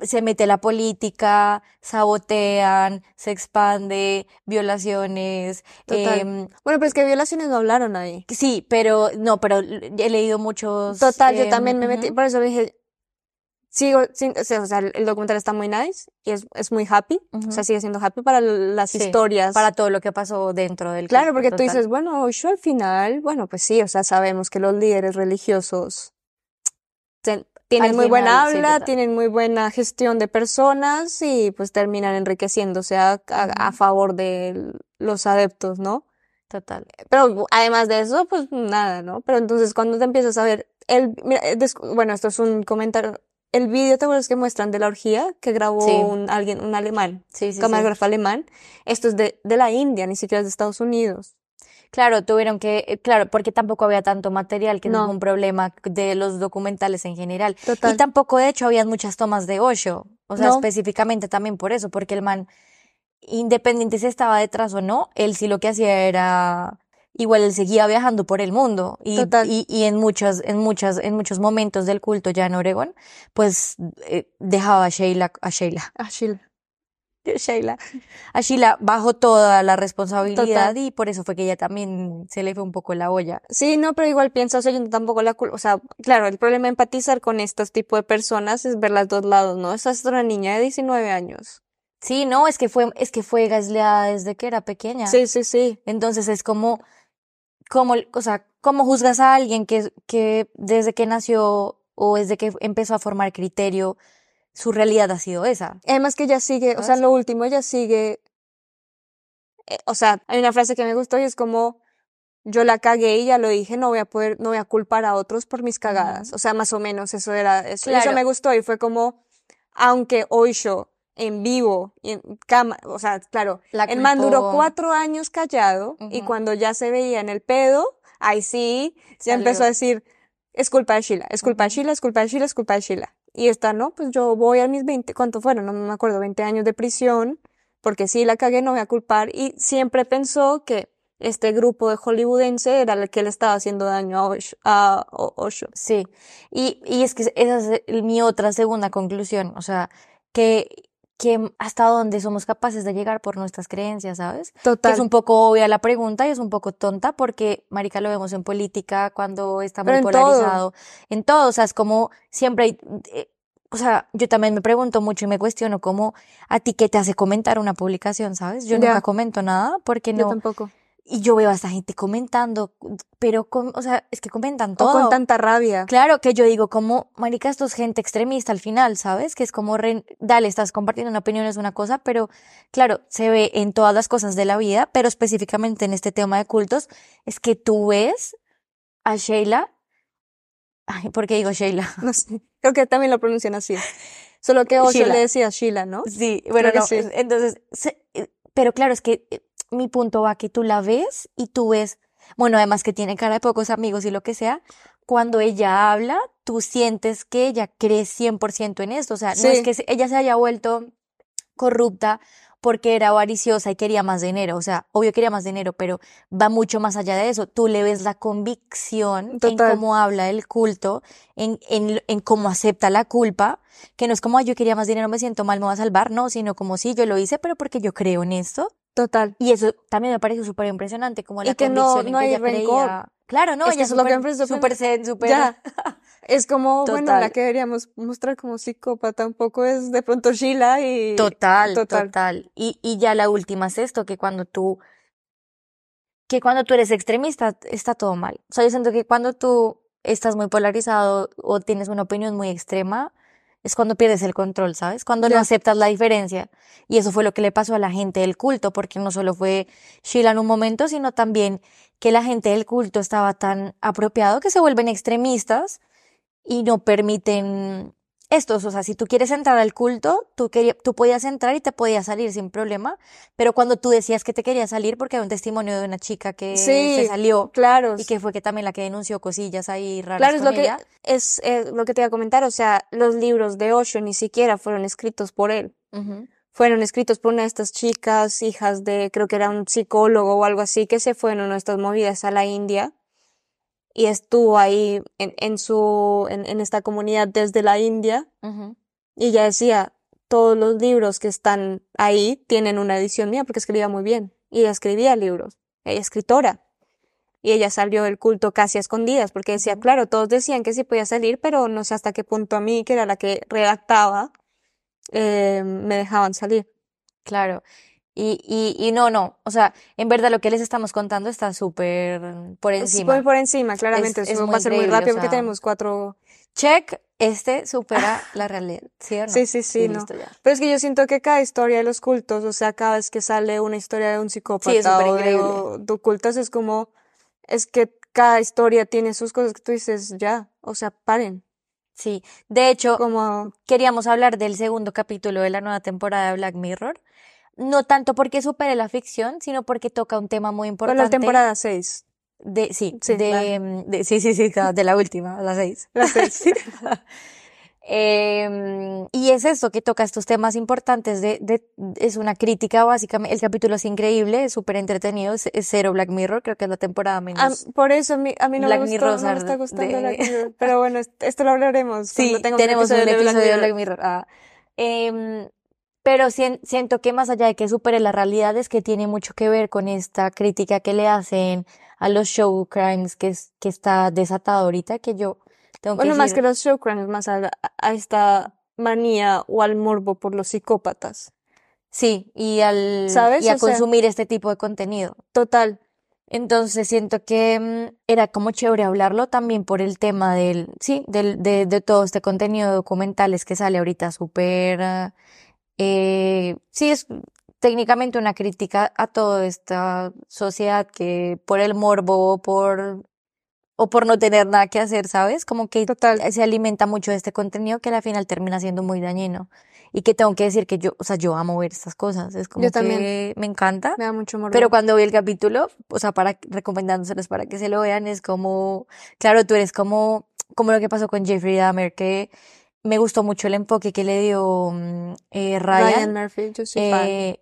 Speaker 3: se mete la política, sabotean, se expande, violaciones,
Speaker 1: Total.
Speaker 3: em,
Speaker 1: Bueno, pero es que violaciones no hablaron ahí.
Speaker 3: sí, pero, no, pero he leído muchos.
Speaker 1: Total, yo
Speaker 3: em,
Speaker 1: también me metí,
Speaker 3: ujú.
Speaker 1: por eso dije, sigo, o sea, el documental está muy nice y es, es muy happy, o sea, sigue siendo happy para las
Speaker 3: Sí,
Speaker 1: historias.
Speaker 3: para todo lo que pasó dentro del
Speaker 1: Claro, porque tú
Speaker 3: total.
Speaker 1: dices, bueno, yo al final, bueno, pues sí, o sea, sabemos que los líderes religiosos ten- tienen
Speaker 3: Al
Speaker 1: muy buena
Speaker 3: final, sí,
Speaker 1: habla,
Speaker 3: total.
Speaker 1: tienen muy buena gestión de personas y pues terminan enriqueciéndose a, a, a
Speaker 3: Ujú.
Speaker 1: favor de los adeptos, ¿no?
Speaker 3: Total.
Speaker 1: Pero además de eso, pues nada, ¿no? Pero entonces cuando te empiezas a ver el, mira, eh, bueno, esto es un comentario, el video, ¿te acuerdas que muestran de la orgía que grabó
Speaker 3: Sí.
Speaker 1: un alguien, un alemán,
Speaker 3: Sí, sí,
Speaker 1: camarógrafo alemán? Esto es de, de la India, ni siquiera es de Estados Unidos.
Speaker 3: Claro, tuvieron que, eh, claro, porque tampoco había tanto material, que no es un problema de los documentales en general. Y
Speaker 1: Total.
Speaker 3: tampoco, de hecho, habían muchas tomas de Osho. O sea,
Speaker 1: No.
Speaker 3: específicamente también por eso, porque el man, independiente si estaba detrás o no, él sí lo que hacía era, igual él seguía viajando por el mundo. Y,
Speaker 1: Total.
Speaker 3: y, y en muchas, en muchas, en muchos momentos del culto ya en Oregón, pues eh, dejaba a Sheila, a Sheila,
Speaker 1: Ah, Sheila.
Speaker 3: Sheila, a Sheila bajo toda la responsabilidad
Speaker 1: Total.
Speaker 3: y por eso fue que ella también se le fue un poco la olla.
Speaker 1: Sí, no, pero igual pienso, o sea, yo tampoco la culpa, o sea, claro, el problema de empatizar con estos tipos de personas es ver los dos lados, ¿no? Esa es una niña de 19 años.
Speaker 3: Sí, no, es que fue, es que fue gasleada desde que era pequeña.
Speaker 1: Sí, sí, sí.
Speaker 3: Entonces es como, como, o sea, ¿cómo juzgas a alguien que, que desde que nació o desde que empezó a formar criterio, su realidad ha sido esa?
Speaker 1: Además que ella sigue, o sea, lo último, ella sigue, eh, o sea, hay una frase que me gustó y es como, yo la cagué y ya lo dije, no voy a poder, no voy a culpar a otros por mis cagadas. O sea, más o menos eso era, eso, eso me gustó y fue como, aunque hoy yo en vivo en cama, o sea, claro,
Speaker 3: La
Speaker 1: el man duró cuatro años callado y cuando ya se veía en el pedo, ahí sí, ya
Speaker 3: Salió.
Speaker 1: empezó a decir, es culpa de Sheila, es culpa de. Sheila, es culpa de Sheila, es culpa de Sheila. Y esta, no, pues yo voy a mis 20, ¿cuánto fueron? No me acuerdo, 20 años de prisión, porque sí la cagué, no voy a culpar. Y siempre pensó que este grupo de hollywoodense era el que le estaba haciendo daño a Osho. A Osho.
Speaker 3: Sí, y, y es que esa es mi otra segunda conclusión, o sea, que, que hasta dónde somos capaces de llegar por nuestras creencias, ¿sabes? Que
Speaker 1: Total.
Speaker 3: es un poco obvia la pregunta y es un poco tonta porque, marica, lo vemos en política cuando está muy
Speaker 1: todo.
Speaker 3: polarizado, en todo, o sea, es como siempre hay, eh, o sea, yo también me pregunto mucho y me cuestiono cómo a ti qué te hace comentar una publicación, ¿sabes? Yo
Speaker 1: Ya.
Speaker 3: nunca comento nada porque
Speaker 1: Yo
Speaker 3: no,
Speaker 1: tampoco.
Speaker 3: Y yo veo a esta gente comentando, pero, con, o sea, es que comentan
Speaker 1: O
Speaker 3: todo.
Speaker 1: con tanta rabia.
Speaker 3: Claro que yo digo, como, marica, esto es gente extremista al final, ¿sabes? Que es como, re- dale, estás compartiendo una opinión, es una cosa, pero claro, se ve en todas las cosas de la vida, pero específicamente en este tema de cultos, es que tú ves a Sheila, ay, ¿por qué digo Sheila?
Speaker 1: No sé. Creo que también lo pronuncian así. Solo que Osho
Speaker 3: Sheila.
Speaker 1: le decía Sheila, ¿no?
Speaker 3: Sí, bueno, no,
Speaker 1: sí.
Speaker 3: entonces, se- eh, pero claro, es que eh, mi punto va que tú la ves y tú ves, bueno, además que tiene cara de pocos amigos y lo que sea, cuando ella habla, tú sientes que ella cree 100% en esto, o sea, no es que ella se haya vuelto corrupta porque era avariciosa y quería más dinero, o sea, obvio quería más dinero, pero va mucho más allá de eso. Tú le ves la convicción en cómo habla el culto, en, en, en cómo acepta la culpa, que no es como, "Ay, yo quería más dinero, me siento mal, me voy a salvar, no, sino como, sí, yo lo hice, pero porque yo creo en esto.
Speaker 1: Total.
Speaker 3: Y eso también me pareció súper impresionante, como
Speaker 1: Y
Speaker 3: la
Speaker 1: que no- no
Speaker 3: que
Speaker 1: hay
Speaker 3: ella
Speaker 1: rencor.
Speaker 3: creía. Claro, no,
Speaker 1: Es que
Speaker 3: ella
Speaker 1: eso es lo que
Speaker 3: súper,
Speaker 1: parece
Speaker 3: zen, súper...
Speaker 1: Ya. Es como, bueno, la que deberíamos mostrar como psicópata un poco es de pronto Sheila y...
Speaker 3: Total,
Speaker 1: Total.
Speaker 3: total. Y, y ya la última es esto, que cuando tú, que cuando tú eres extremista, está todo mal. O sea, yo siento que cuando tú estás muy polarizado o tienes una opinión muy extrema, es cuando pierdes el control, ¿sabes? Cuando no aceptas la diferencia. Y eso fue lo que le pasó a la gente del culto, porque no solo fue Sheila en un momento, sino también que la gente del culto estaba tan apropiado que se vuelven extremistas y no permiten estos, o sea, si tú quieres entrar al culto, tú, tú podías entrar y te podías salir sin problema, pero cuando tú decías que te querías salir porque hay un testimonio de una chica que
Speaker 1: Sí,
Speaker 3: se salió
Speaker 1: Claro.
Speaker 3: y que fue que también la que denunció cosillas ahí raras
Speaker 1: Claro, es lo que, es, eh, lo que te iba a comentar, o sea, los libros de Osho ni siquiera fueron escritos por él. Fueron escritos por una de estas chicas, hijas de, creo que era un psicólogo o algo así, que se fueron a estas movidas a la India y estuvo ahí en, en su, en, en esta comunidad desde la India y ella decía, todos los libros que están ahí tienen una edición mía porque escribía muy bien y ella escribía libros, ella es escritora. Y ella salió del culto casi a escondidas porque decía, claro, todos decían que sí podía salir, pero no sé hasta qué punto a mí, que era la que redactaba, eh, me dejaban salir.
Speaker 3: Claro. Y, y, y no, no. O sea, en verdad lo que les estamos contando está súper por
Speaker 1: Es
Speaker 3: encima.
Speaker 1: muy por encima, claramente.
Speaker 3: Es-
Speaker 1: Eso
Speaker 3: es
Speaker 1: va a ser muy
Speaker 3: increíble, o
Speaker 1: rápido porque
Speaker 3: sea,
Speaker 1: tenemos cuatro.
Speaker 3: Check, este supera la realidad. ¿Sí o no?
Speaker 1: Sí, sí, sí, no. Pero es que yo siento que cada historia de los cultos, o sea, cada vez que sale una historia de un psicópata
Speaker 3: Sí, es
Speaker 1: o de, de cultos, es como, es que cada historia tiene sus cosas que tú dices, ya, o sea, paren.
Speaker 3: Sí. De hecho,
Speaker 1: Como,
Speaker 3: queríamos hablar del segundo capítulo de la nueva temporada de Black Mirror. No tanto porque supere la ficción, sino porque toca un tema muy
Speaker 1: con
Speaker 3: importante.
Speaker 1: la temporada 6.
Speaker 3: De, sí,
Speaker 1: Sí,
Speaker 3: de, mm, de- sí, sí, sí, de la última, la seis.
Speaker 1: La seis.
Speaker 3: Sí. Em, y es eso que toca estos temas importantes de, de, es una crítica básicamente, el capítulo es increíble, es súper entretenido, es, es cero Black Mirror, creo que es la temporada
Speaker 1: Ah,
Speaker 3: menos.
Speaker 1: por eso a mí, a mí no
Speaker 3: Black
Speaker 1: me gustó,
Speaker 3: Mirror
Speaker 1: no me está gustando
Speaker 3: de-
Speaker 1: Black Mirror. Pero bueno, est- esto lo hablaremos
Speaker 3: Sí,
Speaker 1: tengamos
Speaker 3: tenemos un
Speaker 1: de Black
Speaker 3: episodio de
Speaker 1: Mirror.
Speaker 3: Black Mirror. ah. Em, pero sien- siento que más allá de que supere la realidad es que tiene mucho que ver con esta crítica que le hacen a los show crimes que, es, que está desatado ahorita, que yo tengo que
Speaker 1: Bueno, más
Speaker 3: decir-
Speaker 1: que los show crimes, más a, a esta manía o al morbo por los psicópatas.
Speaker 3: Sí, y al
Speaker 1: ¿Sabes?
Speaker 3: y a
Speaker 1: O sea-
Speaker 3: consumir este tipo de contenido.
Speaker 1: Total.
Speaker 3: Entonces siento que mm, era como chévere hablarlo también por el tema del, sí, del, de, de todo este contenido de documentales que sale ahorita súper, ah, eh, sí, es técnicamente una crítica a toda esta sociedad que por el morbo por, o por no tener nada que hacer, ¿sabes? Como que
Speaker 1: Total.
Speaker 3: se alimenta mucho de este contenido que al final termina siendo muy dañino. Y que tengo que decir que yo, o sea, yo amo ver estas cosas, es como
Speaker 1: Yo también.
Speaker 3: que me encanta.
Speaker 1: Me da mucho morbo.
Speaker 3: Pero cuando vi el capítulo, o sea, para recomendándoselos para que se lo vean, es como, claro, tú eres como, como lo que pasó con Jeffrey Dahmer, que me gustó mucho el enfoque que le dio mm, eh,
Speaker 1: Ryan
Speaker 3: Ryan.
Speaker 1: Murphy, yo soy fan.
Speaker 3: Eh,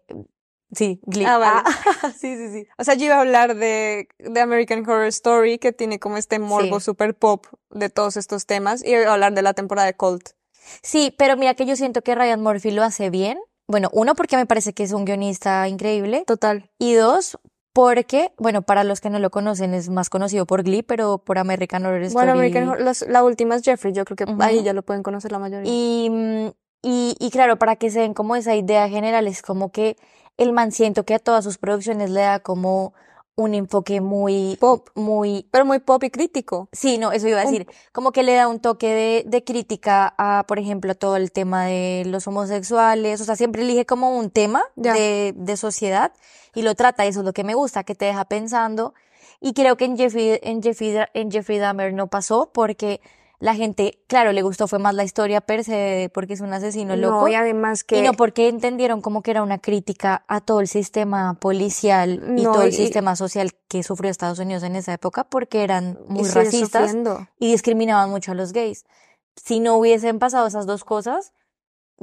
Speaker 3: sí, Glee.
Speaker 1: Ah, vale.
Speaker 3: Ah, sí, sí, sí.
Speaker 1: O sea, yo iba a hablar de, de American Horror Story, que tiene como este morbo
Speaker 3: Sí.
Speaker 1: super pop de todos estos temas, y iba a hablar de la temporada de Colt.
Speaker 3: Sí, pero mira que yo siento que Ryan Murphy lo hace bien. Bueno, uno, porque me parece que es un guionista increíble.
Speaker 1: Total.
Speaker 3: Y dos, porque, bueno, para los que no lo conocen, es más conocido por Glee, pero por American Horror Story.
Speaker 1: Bueno, American Horror, las- la última es Jeffrey, yo creo que ahí ya lo pueden conocer la mayoría.
Speaker 3: Y, y, y claro, para que se den como esa idea general, es como que el man siento que a todas sus producciones le da como un enfoque muy
Speaker 1: Pop.
Speaker 3: muy,
Speaker 1: Pero muy pop y crítico.
Speaker 3: sí, no, eso iba a
Speaker 1: Un-
Speaker 3: decir, como que le da un toque de, de crítica a, por ejemplo, todo el tema de los homosexuales, o sea, siempre elige como un tema de, de sociedad y lo trata, eso es lo que me gusta, que te deja pensando. Y creo que en Jeffrey, en Jeffrey, en Jeffrey Dahmer no pasó porque la gente, claro, le gustó fue más la historia per se, porque es un asesino loco.
Speaker 1: No, y además que
Speaker 3: Y no porque entendieron como que era una crítica a todo el sistema policial y todo el
Speaker 1: y-
Speaker 3: sistema social que sufrió Estados Unidos en esa época porque eran muy racistas
Speaker 1: sufriendo.
Speaker 3: y discriminaban mucho a los gays. Si no hubiesen pasado esas dos cosas,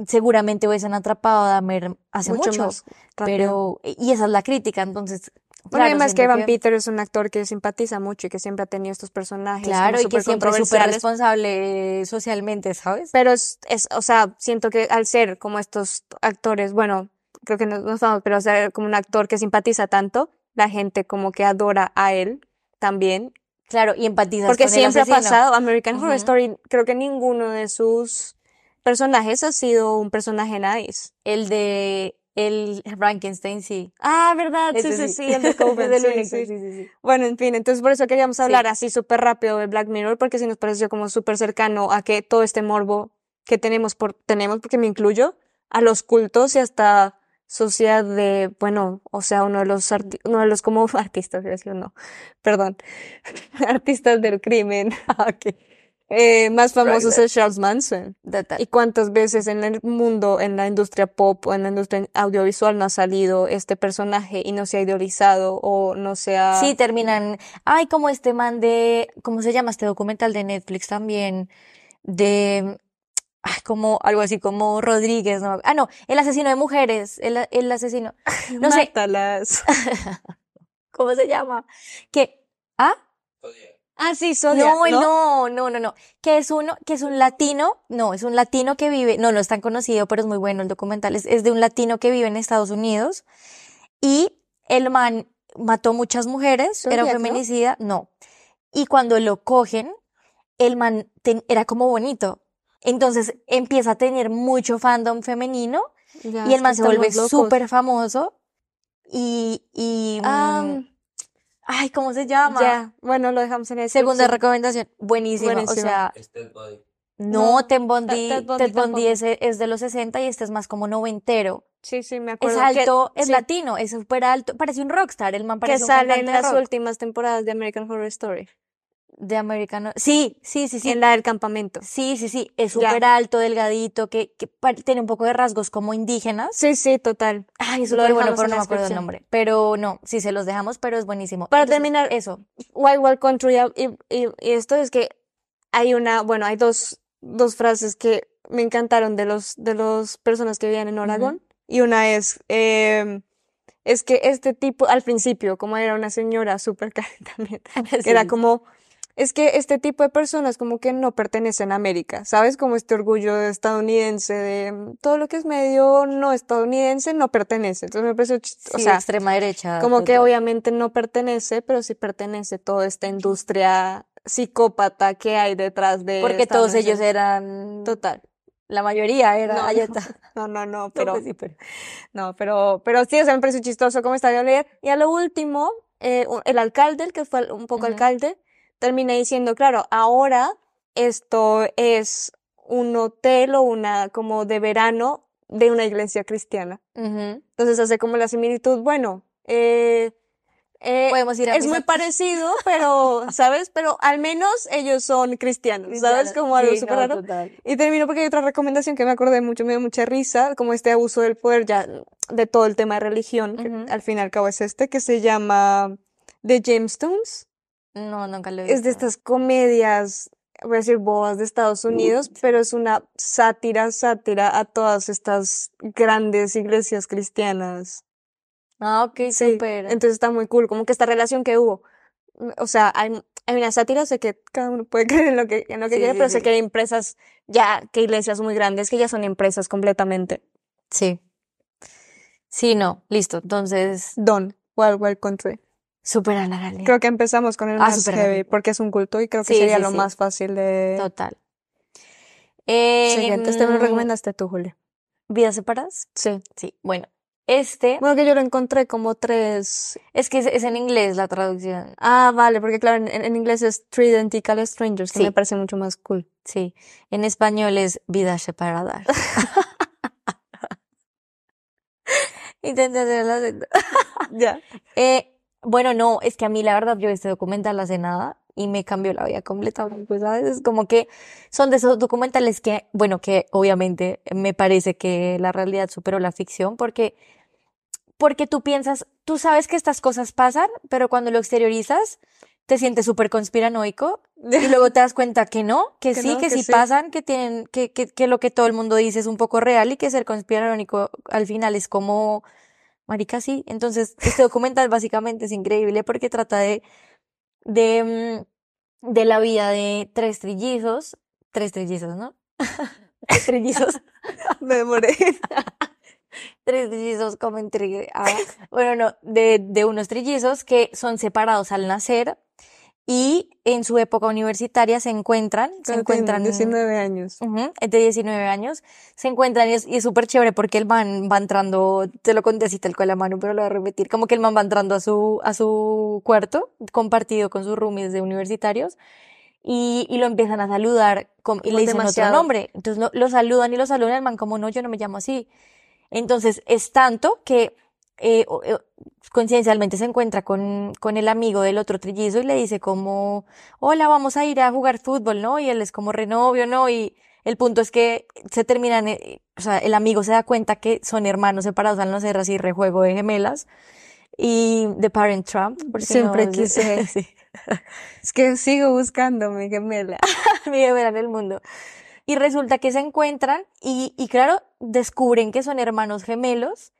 Speaker 3: seguramente hubiesen atrapado a Dahmer hace mucho.
Speaker 1: más
Speaker 3: pero, y esa es la crítica, entonces,
Speaker 1: Bueno,
Speaker 3: claro,
Speaker 1: además que Evan Peter es un actor que simpatiza mucho y que siempre ha tenido estos personajes
Speaker 3: Claro, y que siempre es súper responsable socialmente, ¿sabes?
Speaker 1: Pero es, es, o sea, siento que al ser como estos actores, bueno, creo que no, estamos, pero ser como un actor que simpatiza tanto, la gente como que adora a él también.
Speaker 3: Claro, y empatizas
Speaker 1: Porque
Speaker 3: con el
Speaker 1: siempre ha pasado, American Horror. Story, creo que ninguno de sus personajes ha sido un personaje nice.
Speaker 3: El de el Frankenstein, sí.
Speaker 1: Ah, verdad, sí,
Speaker 3: Ese
Speaker 1: sí, sí, el de Coven,
Speaker 3: Es el
Speaker 1: sí,
Speaker 3: único,
Speaker 1: sí.
Speaker 3: sí, sí, sí.
Speaker 1: Bueno, en fin, entonces por eso queríamos
Speaker 3: Sí.
Speaker 1: hablar así súper rápido de Black Mirror, porque sí nos pareció como súper cercano a que todo este morbo que tenemos por, tenemos, porque me incluyo, a los cultos y hasta sociedad de, bueno, o sea, uno de los arti- uno de los como artistas, no, perdón, artistas del crimen, eh, más famosos
Speaker 3: Right.
Speaker 1: es Charles Manson.
Speaker 3: Total.
Speaker 1: ¿Y cuántas veces en el mundo, en la industria pop o en la industria audiovisual no ha salido este personaje y no se ha idealizado o no se ha...
Speaker 3: Sí, terminan. Ay, como este man de. ¿Cómo se llama este documental de Netflix también? De. ay, como algo así como Rodríguez, ¿no? Ah, no, el asesino de mujeres, el, el asesino, no sé,
Speaker 1: Mátalas.
Speaker 3: ¿cómo se llama? Que, ¿ah?
Speaker 2: Zodiac.
Speaker 1: Ah, sí, Zodiac,
Speaker 3: No,
Speaker 1: ¿no?
Speaker 3: no, no, no, no. Que es uno, que es un latino, no, es un latino que vive, no, no es tan conocido, pero es muy bueno el documental. Es, es de un latino que vive en Estados Unidos y el man mató muchas mujeres, era un
Speaker 1: Zodiac, ¿no?
Speaker 3: feminicida, no. Y cuando lo cogen, el man ten- era como bonito. Entonces empieza a tener mucho fandom femenino
Speaker 1: Ya,
Speaker 3: y el man se vuelve súper famoso y, y, mm, ay, ¿cómo se llama?
Speaker 1: ya, bueno, lo dejamos en eso.
Speaker 3: Segunda recomendación, buenísima. O sea,
Speaker 2: Es Ted Bundy.
Speaker 3: no,
Speaker 1: No,
Speaker 3: Ted Bundy,
Speaker 1: Ted Bundy
Speaker 3: es, es de los 60 y este es más como noventero.
Speaker 1: Sí, sí, me
Speaker 3: Es
Speaker 1: acuerdo. que-
Speaker 3: alto, es
Speaker 1: sí,
Speaker 3: latino, es súper alto, parece un rockstar, el man
Speaker 1: que
Speaker 3: parece un
Speaker 1: sale en
Speaker 3: cantante
Speaker 1: las
Speaker 3: rock.
Speaker 1: últimas temporadas de American Horror Story.
Speaker 3: De americano. Sí, sí, sí, sí.
Speaker 1: En la del campamento.
Speaker 3: Sí, sí, sí, es súper alto, delgadito, que, que tiene un poco de rasgos como indígenas.
Speaker 1: Sí, sí, total.
Speaker 3: Ay, es
Speaker 1: Lo
Speaker 3: súper bueno, pero no me acuerdo el nombre. Pero no, sí se los dejamos, pero es buenísimo.
Speaker 1: Para
Speaker 3: Entonces,
Speaker 1: terminar,
Speaker 3: eso.
Speaker 1: Wild Wild Country y, y- y esto es que hay una, bueno, hay dos, dos frases que me encantaron de los, de los personas que vivían en Oregón. Y una es, eh, es que este tipo, al principio, como era una señora súper cara también, era como, es que este tipo de personas como que no pertenecen a América, ¿sabes? Como este orgullo estadounidense de mm, todo lo que es medio no estadounidense no pertenece. Entonces me chist- o
Speaker 3: Sí,
Speaker 1: sea,
Speaker 3: extrema derecha.
Speaker 1: como que obviamente no pertenece, pero sí pertenece toda esta industria psicópata que hay detrás de
Speaker 3: Porque todos ellos eran,
Speaker 1: Total.
Speaker 3: la mayoría era,
Speaker 1: No, no,
Speaker 3: está.
Speaker 1: no, no, no,
Speaker 3: No,
Speaker 1: pero,
Speaker 3: pues sí, pero-
Speaker 1: no, pero, pero sí, o sea, me pareció chistoso cómo estaba a leer. Y a lo último, eh, el alcalde, el que fue un poco alcalde, termina diciendo, claro, ahora esto es un hotel o una, como de verano de una iglesia cristiana. Entonces hace como la similitud, bueno, eh, eh,
Speaker 3: Podemos ir a
Speaker 1: es muy parecido, pero, ¿sabes? Pero al menos ellos son cristianos, ¿sabes? Como algo
Speaker 3: Sí,
Speaker 1: súper
Speaker 3: no,
Speaker 1: raro. Y termino porque hay otra recomendación que me acordé mucho, me dio mucha risa, como este abuso del poder ya de todo el tema de religión, que al fin y al cabo es este, que se llama The Gemstones.
Speaker 3: No, nunca lo he
Speaker 1: Es de
Speaker 3: visto.
Speaker 1: estas comedias, voy a decir bobas de Estados Unidos, pero es una sátira, sátira a todas estas grandes iglesias cristianas.
Speaker 3: Ah, ok,
Speaker 1: Sí,
Speaker 3: súper.
Speaker 1: entonces está muy cool, como que esta relación que hubo. Mm, O sea, hay, hay una sátira, sé que cada uno puede creer en lo que, en lo que
Speaker 3: Sí,
Speaker 1: quiera,
Speaker 3: sí,
Speaker 1: pero sé que hay empresas ya, que iglesias muy grandes, que ya son empresas completamente.
Speaker 3: Sí. Sí, no, listo. Entonces,
Speaker 1: Don, Wild Wild Country.
Speaker 3: Súper a.
Speaker 1: Creo que empezamos con el
Speaker 3: Ah,
Speaker 1: más heavy, porque es un culto y creo que
Speaker 3: Sí,
Speaker 1: sería
Speaker 3: sí,
Speaker 1: lo
Speaker 3: sí.
Speaker 1: más fácil de...
Speaker 3: Total. Eh,
Speaker 1: Siguiente, este me lo
Speaker 3: mm,
Speaker 1: recomendaste tú, Julia.
Speaker 3: ¿Vidas separadas?
Speaker 1: Sí.
Speaker 3: Sí. Bueno, este
Speaker 1: Bueno, que yo lo encontré como tres...
Speaker 3: es que es, es en inglés la traducción.
Speaker 1: Ah, vale, porque claro, en, en inglés es Three Identical Strangers, que me parece mucho más cool.
Speaker 3: Sí. En español es vidas separadas. Intenté hacer el acento.
Speaker 1: Ya.
Speaker 3: Eh, bueno, no, es que a mí la verdad yo este documental hace nada y me cambió la vida completamente, pues, ¿sabes? Es como que son de esos documentales que, bueno, que obviamente me parece que la realidad superó la ficción porque, porque tú piensas, tú sabes que estas cosas pasan, pero cuando lo exteriorizas te sientes súper conspiranoico y luego te das cuenta que no, que,
Speaker 1: Que
Speaker 3: sí,
Speaker 1: no,
Speaker 3: que,
Speaker 1: que
Speaker 3: sí
Speaker 1: sí.
Speaker 3: pasan, que tienen, que, que, que lo que todo el mundo dice es un poco real y que ser conspiranoico al final es como, marica, sí. Entonces, este documental básicamente es increíble porque trata de, de, mm, de la vida de tres trillizos, tres trillizos, ¿no? Tres trillizos,
Speaker 1: Me demoré.
Speaker 3: tres trillizos como entre, ah, bueno, no, de, de unos trillizos que son separados al nacer y en su época universitaria se encuentran, se
Speaker 1: Cuando tienen
Speaker 3: encuentran
Speaker 1: 19 años.
Speaker 3: Ujú, es de 19 años, se encuentran y es, súper chévere porque el man va entrando, te lo conté así tal cual a mano, pero lo voy a repetir, como que el man va entrando a su, a su cuarto, compartido con sus roomies de universitarios, y, y lo empiezan a saludar con- y
Speaker 1: Como
Speaker 3: le dicen
Speaker 1: demasiado.
Speaker 3: otro nombre. Entonces lo, lo saludan y lo saludan, el man como no, yo no me llamo así. Entonces es tanto que eh, eh, coincidencialmente se encuentra con, con el amigo del otro trillizo y le dice como, hola, vamos a ir a jugar fútbol, ¿no? Y él es como renovio, ¿no? Y el punto es que se terminan, eh, o sea, el amigo se da cuenta que son hermanos separados al no ser así rejuego de gemelas. Y The Parent Trump, por
Speaker 1: Siempre
Speaker 3: no-
Speaker 1: quise.
Speaker 3: sí.
Speaker 1: Es que sigo buscando mi gemela.
Speaker 3: mi gemela en el mundo. Y resulta que se encuentran y, y claro, descubren que son hermanos gemelos.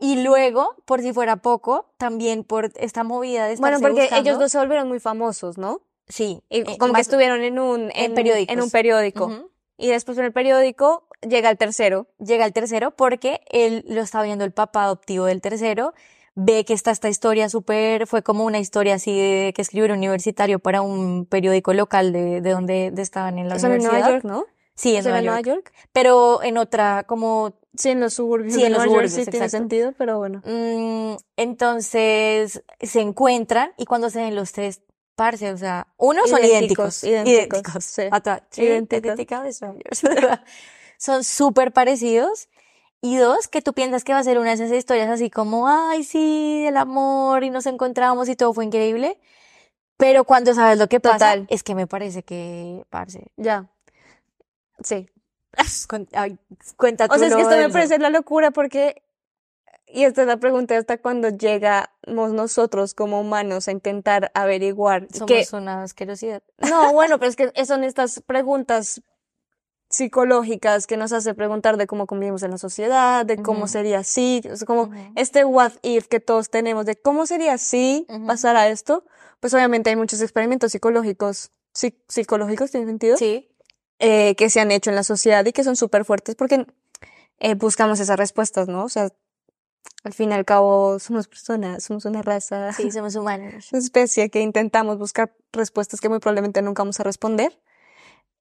Speaker 3: Y luego, por si fuera poco, también por esta movida de
Speaker 1: Bueno, porque
Speaker 3: buscando-
Speaker 1: ellos dos se volvieron muy famosos, ¿no?
Speaker 3: Sí.
Speaker 1: Y
Speaker 3: eh,
Speaker 1: como que estuvieron en un,
Speaker 3: en
Speaker 1: en un periódico. Y después en el periódico llega el tercero.
Speaker 3: llega el tercero porque él lo está viendo el papá adoptivo del tercero, ve que está esta historia súper, fue como una historia así de, que escribió un universitario para un periódico local de, de donde de estaban en la
Speaker 1: Eso en
Speaker 3: universidad.
Speaker 1: Nueva York, ¿no?
Speaker 3: Sí, en
Speaker 1: Eso
Speaker 3: Nueva
Speaker 1: en
Speaker 3: York.
Speaker 1: Nueva York.
Speaker 3: Pero en otra, como,
Speaker 1: Sí, en los suburbios
Speaker 3: Sí, en los suburbios,
Speaker 1: sí tiene sentido, pero bueno.
Speaker 3: mm, entonces se encuentran y cuando se ven los tres, parce, o sea, uno son
Speaker 1: Idénticos,
Speaker 3: idénticos,
Speaker 1: idénticos,
Speaker 3: son súper parecidos. Y dos, que tú piensas que va a ser una de esas historias así como, ay, sí, el amor, y nos encontramos y todo fue increíble. Pero cuando sabes lo que pasa,
Speaker 1: Total.
Speaker 3: es que me parece que, parce,
Speaker 1: Ya. Sí.
Speaker 3: Ay, cuenta
Speaker 1: O sea, es que esto me parece la locura porque, y esta es la pregunta, hasta cuando llegamos nosotros como humanos a intentar averiguar
Speaker 3: Somos
Speaker 1: que,
Speaker 3: una asquerosidad.
Speaker 1: no, bueno, pero es que son estas preguntas psicológicas que nos hace preguntar de cómo convivimos en la sociedad, de cómo sería si, o sea, como este what if que todos tenemos de cómo sería si
Speaker 3: Ujú.
Speaker 1: pasara esto, pues obviamente hay muchos experimentos psicológicos, psi- psicológicos, ¿tiene sentido?
Speaker 3: Sí.
Speaker 1: Eh, que se han hecho en la sociedad y que son súper fuertes porque eh, buscamos esas respuestas, ¿no? O sea, al fin y al cabo somos personas, somos una raza,
Speaker 3: Sí, somos humanos.
Speaker 1: una especie que intentamos buscar respuestas que muy probablemente nunca vamos a responder.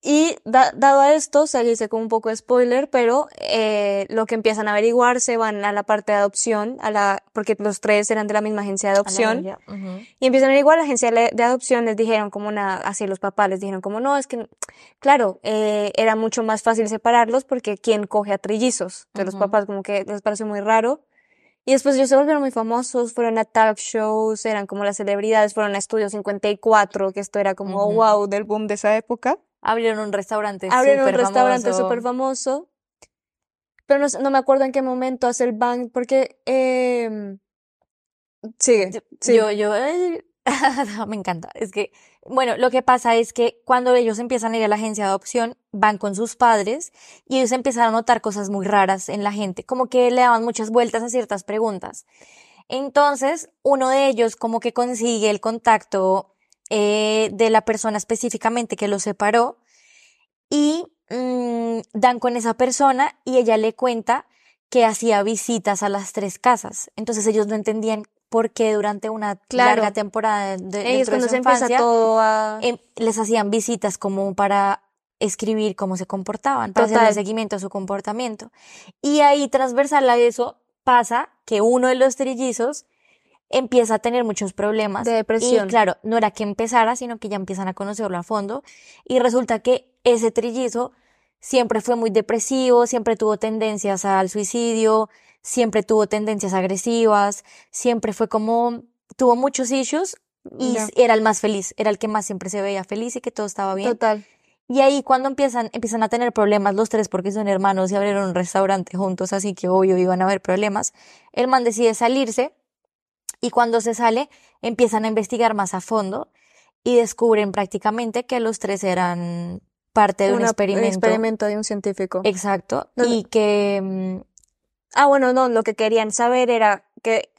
Speaker 1: Y da- dado a esto, ya hice como un poco de spoiler, pero eh, lo que empiezan a averiguar se van a la parte de adopción, a la, porque los tres eran de la misma agencia de adopción.
Speaker 3: La olla. Ujú.
Speaker 1: Y empiezan a averiguar, la agencia de adopción les dijeron como una, así los papás les dijeron como, no, es que, claro, eh, era mucho más fácil separarlos porque ¿quién coge a trillizos? De los papás como que les pareció muy raro. Y después ellos se volvieron muy famosos, fueron a talk shows, eran como las celebridades, fueron a Estudio 54, que esto era como wow del boom de esa época.
Speaker 3: Abrieron un restaurante
Speaker 1: Abrieron un restaurante
Speaker 3: famoso.
Speaker 1: súper famoso, pero no, no me acuerdo en qué momento hace el bang, porque, eh, sigue,
Speaker 3: Yo-. Yo, me encanta. Es que, bueno, lo que pasa es que cuando ellos empiezan a ir a la agencia de adopción, van con sus padres y ellos empiezan a notar cosas muy raras en la gente, como que le daban muchas vueltas a ciertas preguntas. Entonces, uno de ellos como que consigue el contacto eh, de la persona específicamente que lo separó y mm, dan con esa persona y ella le cuenta que hacía visitas a las tres casas. Entonces ellos no entendían por qué durante una
Speaker 1: Claro.
Speaker 3: larga temporada de,
Speaker 1: Ellos
Speaker 3: de
Speaker 1: cuando
Speaker 3: su
Speaker 1: se empieza
Speaker 3: infancia,
Speaker 1: todo a...
Speaker 3: em, les hacían visitas como para escribir cómo se comportaban, para
Speaker 1: Total.
Speaker 3: seguimiento a su comportamiento. Y ahí transversal a eso pasa que uno de los trillizos empieza a tener muchos problemas.
Speaker 1: De depresión.
Speaker 3: Y claro, no era que empezara, sino que ya empiezan a conocerlo a fondo. Y resulta que ese trillizo siempre fue muy depresivo, siempre tuvo tendencias al suicidio, siempre tuvo tendencias agresivas, siempre fue como, tuvo muchos issues y era el más feliz, era el que más siempre se veía feliz y que todo estaba bien.
Speaker 1: Total.
Speaker 3: Y ahí cuando empiezan, empiezan a tener problemas los tres porque son hermanos y abrieron un restaurante juntos, así que obvio iban a haber problemas, el man decide salirse y cuando se sale empiezan a investigar más a fondo y descubren prácticamente que los tres eran parte de un
Speaker 1: Una-
Speaker 3: experimento.
Speaker 1: experimento de un científico.
Speaker 3: Exacto.
Speaker 1: No, no.
Speaker 3: Y que, mm,
Speaker 1: Ah, bueno, no, lo que querían saber era que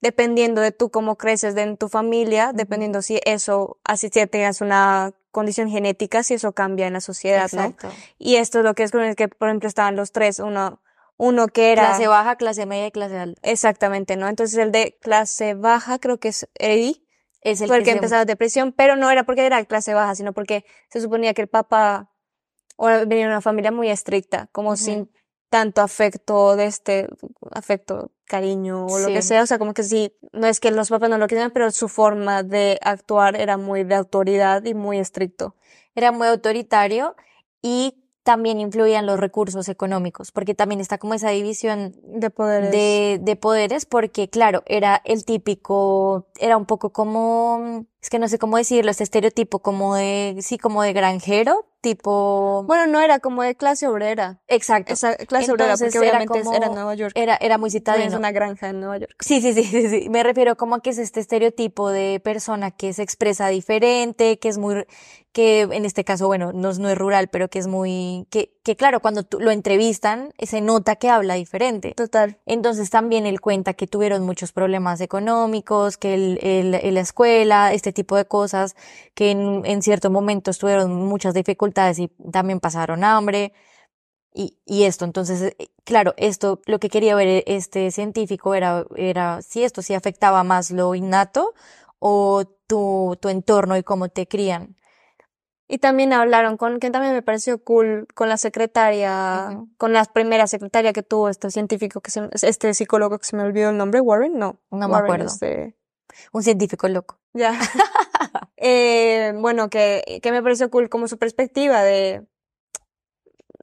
Speaker 1: dependiendo de tú cómo creces de en tu familia, dependiendo si eso, así si tengas una condición genética, si eso cambia en la sociedad, ¿no?
Speaker 3: exacto.
Speaker 1: Y esto es lo que es es que, por ejemplo, estaban los tres, uno, uno que era,
Speaker 3: Clase baja, clase media y clase alta.
Speaker 1: exactamente, ¿no? Entonces el de clase baja, creo que es Eddie,
Speaker 3: Es el
Speaker 1: fue el
Speaker 3: que
Speaker 1: que
Speaker 3: se-
Speaker 1: empezó la depresión, pero no era porque era clase baja, sino porque se suponía que el papá o venía de una familia muy estricta, como sin tanto afecto de este, afecto, cariño o lo que sea, o sea, como que sí, no es que los papás no lo quisieran, pero su forma de actuar era muy de autoridad y muy estricto.
Speaker 3: era muy autoritario y también influían los recursos económicos, porque también está como esa división
Speaker 1: De poderes.
Speaker 3: de, de poderes, porque claro, era el típico, era un poco como, es que no sé cómo decirlo, este estereotipo como de, sí, como de granjero, Tipo,
Speaker 1: Bueno, no era como de clase obrera.
Speaker 3: exacto.
Speaker 1: Esa clase obrera, porque
Speaker 3: era
Speaker 1: obviamente es-
Speaker 3: como-
Speaker 1: era Nueva York.
Speaker 3: Era, era muy
Speaker 1: Es
Speaker 3: citadino.
Speaker 1: una granja en Nueva York.
Speaker 3: Sí, sí, sí, sí, sí. Me refiero como a que es este estereotipo de persona que se expresa diferente, que es muy, que en este caso, bueno, no, es- no es rural, pero que es muy, que, que claro, cuando lo entrevistan, se nota que habla diferente.
Speaker 1: Total.
Speaker 3: Entonces también él cuenta que tuvieron muchos problemas económicos, que el, el- en la escuela, este tipo de cosas, que en, en ciertos momentos tuvieron muchas dificultades y también pasaron hambre. Y, y esto, entonces, eh, claro, esto, lo que quería ver este científico era, era si esto sí afectaba más lo innato o tu, tu entorno y cómo te crían.
Speaker 1: Y también hablaron con, que también me pareció cool, con la secretaria, con la primera secretaria que tuvo este científico, que se, este psicólogo que se me olvidó el nombre, Warren, no.
Speaker 3: No me acuerdo.
Speaker 1: este,
Speaker 3: Un científico loco.
Speaker 1: ya. Eh, bueno, que, que me pareció cool como su perspectiva de,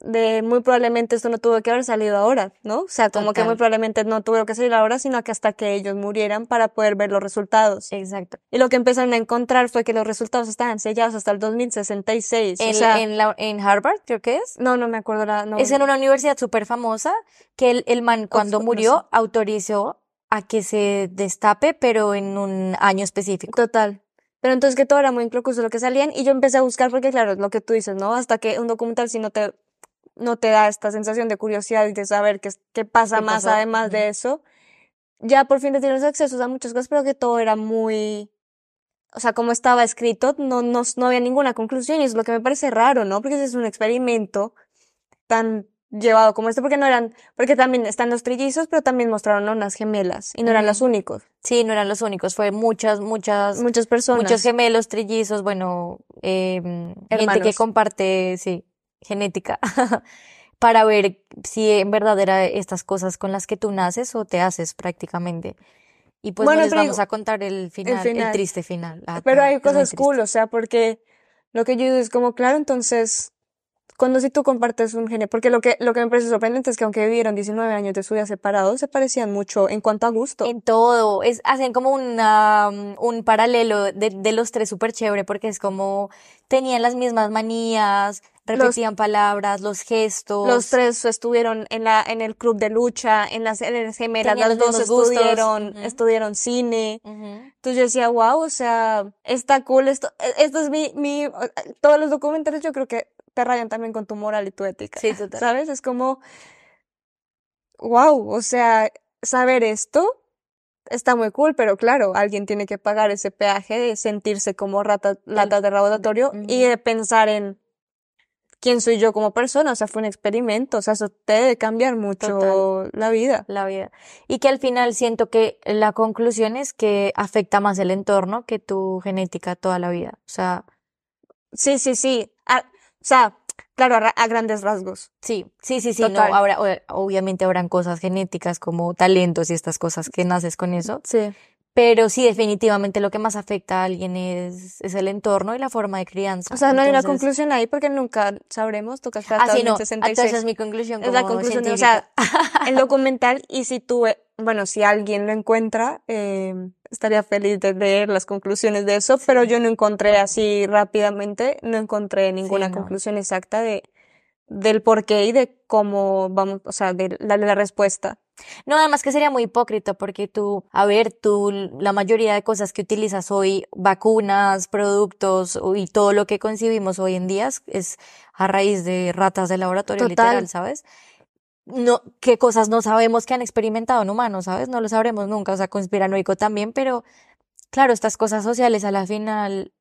Speaker 1: de muy probablemente esto no tuvo que haber salido ahora, ¿no? O sea, como que muy probablemente no tuvieron que salir ahora, sino que hasta que ellos murieran para poder ver los resultados.
Speaker 3: Exacto.
Speaker 1: Y lo que empezaron a encontrar fue que los resultados estaban sellados hasta el 2066.
Speaker 3: En,
Speaker 1: o sea,
Speaker 3: en, la, en Harvard, creo que es.
Speaker 1: no, no me acuerdo la, no.
Speaker 3: Es en una universidad súper famosa que el, el man cuando
Speaker 1: Oxford, no
Speaker 3: murió
Speaker 1: sé.
Speaker 3: autorizó a que se destape, pero en un año específico.
Speaker 1: Total. Pero entonces que todo era muy inconcluso lo que salían y yo empecé a buscar porque claro, es lo que tú dices, ¿no? Hasta que un documental si no te, no te da esta sensación de curiosidad y de saber qué, qué pasa
Speaker 3: ¿Qué
Speaker 1: más
Speaker 3: pasó?
Speaker 1: además de eso, ya por fin te tienes acceso a muchas cosas, pero que todo era muy, o sea, como estaba escrito, no, no, no había ninguna conclusión y es lo que me parece raro, ¿no? Porque ese es un experimento tan llevado como este, porque no eran, porque también están los trillizos, pero también mostraron unas gemelas y no eran los únicos,
Speaker 3: Sí, no eran los únicos, fue muchas, muchas,
Speaker 1: muchas personas.
Speaker 3: muchos gemelos, trillizos, bueno, eh, gente que comparte, sí, genética, para ver si en verdad era estas cosas con las que tú naces o te haces prácticamente. Y pues
Speaker 1: Bueno,
Speaker 3: no les
Speaker 1: pero
Speaker 3: vamos
Speaker 1: digo,
Speaker 3: a contar el final, el
Speaker 1: final.
Speaker 3: triste final. Ah,
Speaker 1: Pero hay cosas cool, o sea, porque lo que yo digo es como, claro, entonces, cuando si tú compartes un género, porque lo que, lo que me parece sorprendente es que aunque vivieron 19 años de su vida separados, se parecían mucho en cuanto a gusto.
Speaker 3: En todo, es, hacen como una, un paralelo de, de los tres súper chévere, porque es como, tenían las mismas manías,
Speaker 1: Los,
Speaker 3: repetían palabras, los gestos,
Speaker 1: los tres estuvieron en la, en el club de lucha, en las, en las gemelas, las dos estudiaron cine. Entonces yo decía, wow, o sea, está cool esto, e- esto es mi, mi, todos los documentales yo creo que te rayan también con tu moral y tu ética,
Speaker 3: Sí, total.
Speaker 1: ¿sabes? Es como, wow, o sea, saber esto está muy cool, pero claro, alguien tiene que pagar ese peaje de sentirse como rata, lata de laboratorio y de pensar en quién soy yo como persona, o sea, fue un experimento, o sea, eso te debe cambiar
Speaker 3: Total.
Speaker 1: mucho la vida.
Speaker 3: la vida. Y que al final siento que la conclusión es que afecta más el entorno que tu genética toda la vida. O sea,
Speaker 1: Sí, sí, sí. O sea, claro, a, ra- a grandes rasgos.
Speaker 3: sí, sí, sí, sí, no,
Speaker 1: Total.
Speaker 3: obviamente habrán cosas genéticas como talentos y estas cosas que naces con eso,
Speaker 1: Sí.
Speaker 3: Pero sí, definitivamente lo que más afecta a alguien es, es el entorno y la forma de
Speaker 1: O
Speaker 3: crianza.
Speaker 1: sea, no hay una conclusión ahí porque nunca sabremos, toca
Speaker 3: ah,
Speaker 1: hasta
Speaker 3: sí, no,
Speaker 1: 2066.
Speaker 3: entonces es mi conclusión
Speaker 1: Es la
Speaker 3: como
Speaker 1: conclusión, de- o sea, el documental y si tú, bueno, si alguien lo encuentra, eh, estaría feliz de leer las conclusiones de eso, pero yo no encontré así rápidamente, no encontré
Speaker 3: sí,
Speaker 1: ninguna
Speaker 3: no.
Speaker 1: conclusión exacta de, del por qué y de cómo vamos, o sea, de la, la respuesta.
Speaker 3: No, además que sería muy hipócrita porque tú, a ver, tú, la mayoría de cosas que utilizas hoy, vacunas, productos y todo lo que concibimos hoy en día es, a raíz de ratas de laboratorio, literal,
Speaker 1: Total.
Speaker 3: ¿sabes? No, qué cosas no sabemos que han experimentado en humanos, ¿sabes? No lo sabremos nunca, o sea, conspiranoico también, pero claro, estas cosas sociales a la final,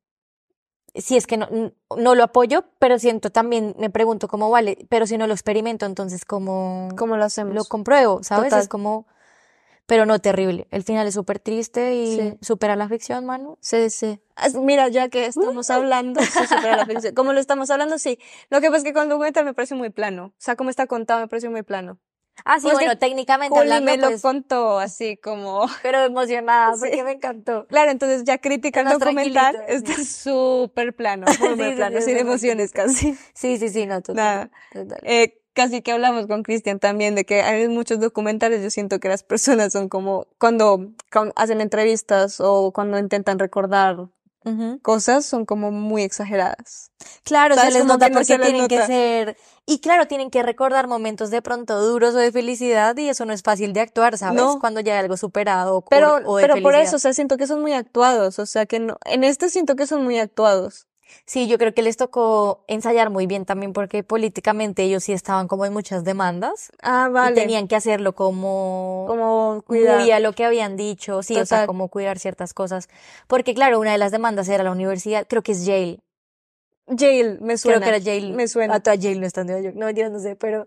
Speaker 3: si es que no, no lo apoyo, pero siento también, me pregunto cómo vale, pero si no lo experimento, entonces cómo
Speaker 1: ¿Cómo lo
Speaker 3: lo
Speaker 1: hacemos?
Speaker 3: compruebo, ¿sabes? Es
Speaker 1: Total.
Speaker 3: como, pero no terrible. El final es súper triste y
Speaker 1: Sí.
Speaker 3: supera la ficción, Manu.
Speaker 1: Sí, sí. Mira, ya que estamos hablando, sí, supera la ficción. Como lo estamos hablando, sí. Lo que pasa es que con el documental me pareció muy plano. O sea, como está contado, me pareció muy plano.
Speaker 3: Ah, sí,
Speaker 1: Pues
Speaker 3: bueno, técnicamente
Speaker 1: Juli
Speaker 3: hablando,
Speaker 1: me lo
Speaker 3: pues,
Speaker 1: contó así como...
Speaker 3: pero emocionada
Speaker 1: Sí.
Speaker 3: porque me encantó.
Speaker 1: Claro, entonces ya crítica el documental, está súper plano, muy
Speaker 3: Sí,
Speaker 1: plano, sin emociones casi.
Speaker 3: Sí, sí, sí, no, total,
Speaker 1: Nada.
Speaker 3: total.
Speaker 1: Eh, casi que hablamos con Cristian también de que hay muchos documentales, yo siento que las personas son como, cuando, cuando hacen entrevistas o cuando intentan recordar Cosas son como muy exageradas.
Speaker 3: Claro, se
Speaker 1: ¿Sabes?
Speaker 3: les
Speaker 1: Como
Speaker 3: nota
Speaker 1: que no
Speaker 3: porque
Speaker 1: se les
Speaker 3: tienen que ser, y claro, tienen que recordar momentos de pronto duros o de felicidad y eso no es fácil de actuar, ¿sabes?
Speaker 1: No.
Speaker 3: Cuando ya hay algo superado o,
Speaker 1: Pero,
Speaker 3: o de
Speaker 1: pero por eso, o sea, siento que son muy actuados, o sea, que no, en este siento que son muy actuados.
Speaker 3: Sí, yo creo que les tocó ensayar muy bien también porque políticamente ellos sí estaban como en muchas demandas
Speaker 1: Ah,
Speaker 3: y
Speaker 1: vale.
Speaker 3: tenían que hacerlo como
Speaker 1: como cuidar.
Speaker 3: a lo que habían dicho, sí, o sea,
Speaker 1: Total.
Speaker 3: como cuidar ciertas cosas. Porque claro, una de las demandas era la universidad, creo que es Yale.
Speaker 1: Yale, me suena.
Speaker 3: Creo que era Yale.
Speaker 1: Me suena.
Speaker 3: Ah, toda Yale no está en Nueva York. No, yo no sé, pero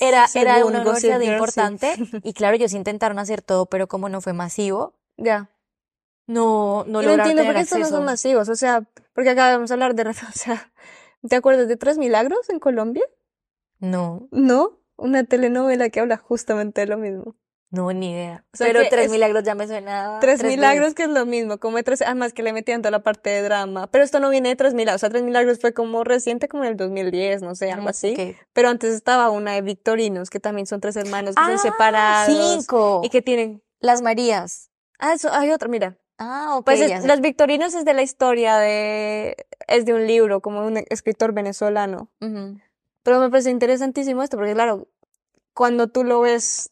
Speaker 3: era, era
Speaker 1: Según
Speaker 3: una
Speaker 1: Gossip
Speaker 3: universidad
Speaker 1: sí.
Speaker 3: importante. Y claro, ellos intentaron hacer todo, pero como no fue masivo,
Speaker 1: Ya.
Speaker 3: no, no
Speaker 1: Y no
Speaker 3: lograron
Speaker 1: entiendo por qué estos no son masivos, o sea, porque acá vamos a hablar de, o sea, ¿te acuerdas de Tres Milagros en Colombia?
Speaker 3: No,
Speaker 1: ¿No? Una telenovela que habla justamente de lo mismo.
Speaker 3: no, ni idea.
Speaker 1: O sea,
Speaker 3: Pero Tres
Speaker 1: es-
Speaker 3: Milagros ya me suena.
Speaker 1: Tres
Speaker 3: tres
Speaker 1: Milagros
Speaker 3: veces.
Speaker 1: que es lo mismo, como de tres, además que le metían toda la parte de drama, pero esto no viene de Tres Milagros, o sea, Tres Milagros fue como reciente, como en el 2010, no sé, algo así, pero antes estaba una de Victorinos, que también son tres hermanos que
Speaker 3: Ah,
Speaker 1: son separados
Speaker 3: cinco.
Speaker 1: y que tienen,
Speaker 3: Las Marías.
Speaker 1: ah, eso, hay otra, mira,
Speaker 3: Ah, ok,
Speaker 1: Pues es-. Los Victorinos es de la historia de, es de un libro, como un escritor venezolano.
Speaker 3: Ujú.
Speaker 1: Pero me parece interesantísimo esto, porque claro, cuando tú lo ves,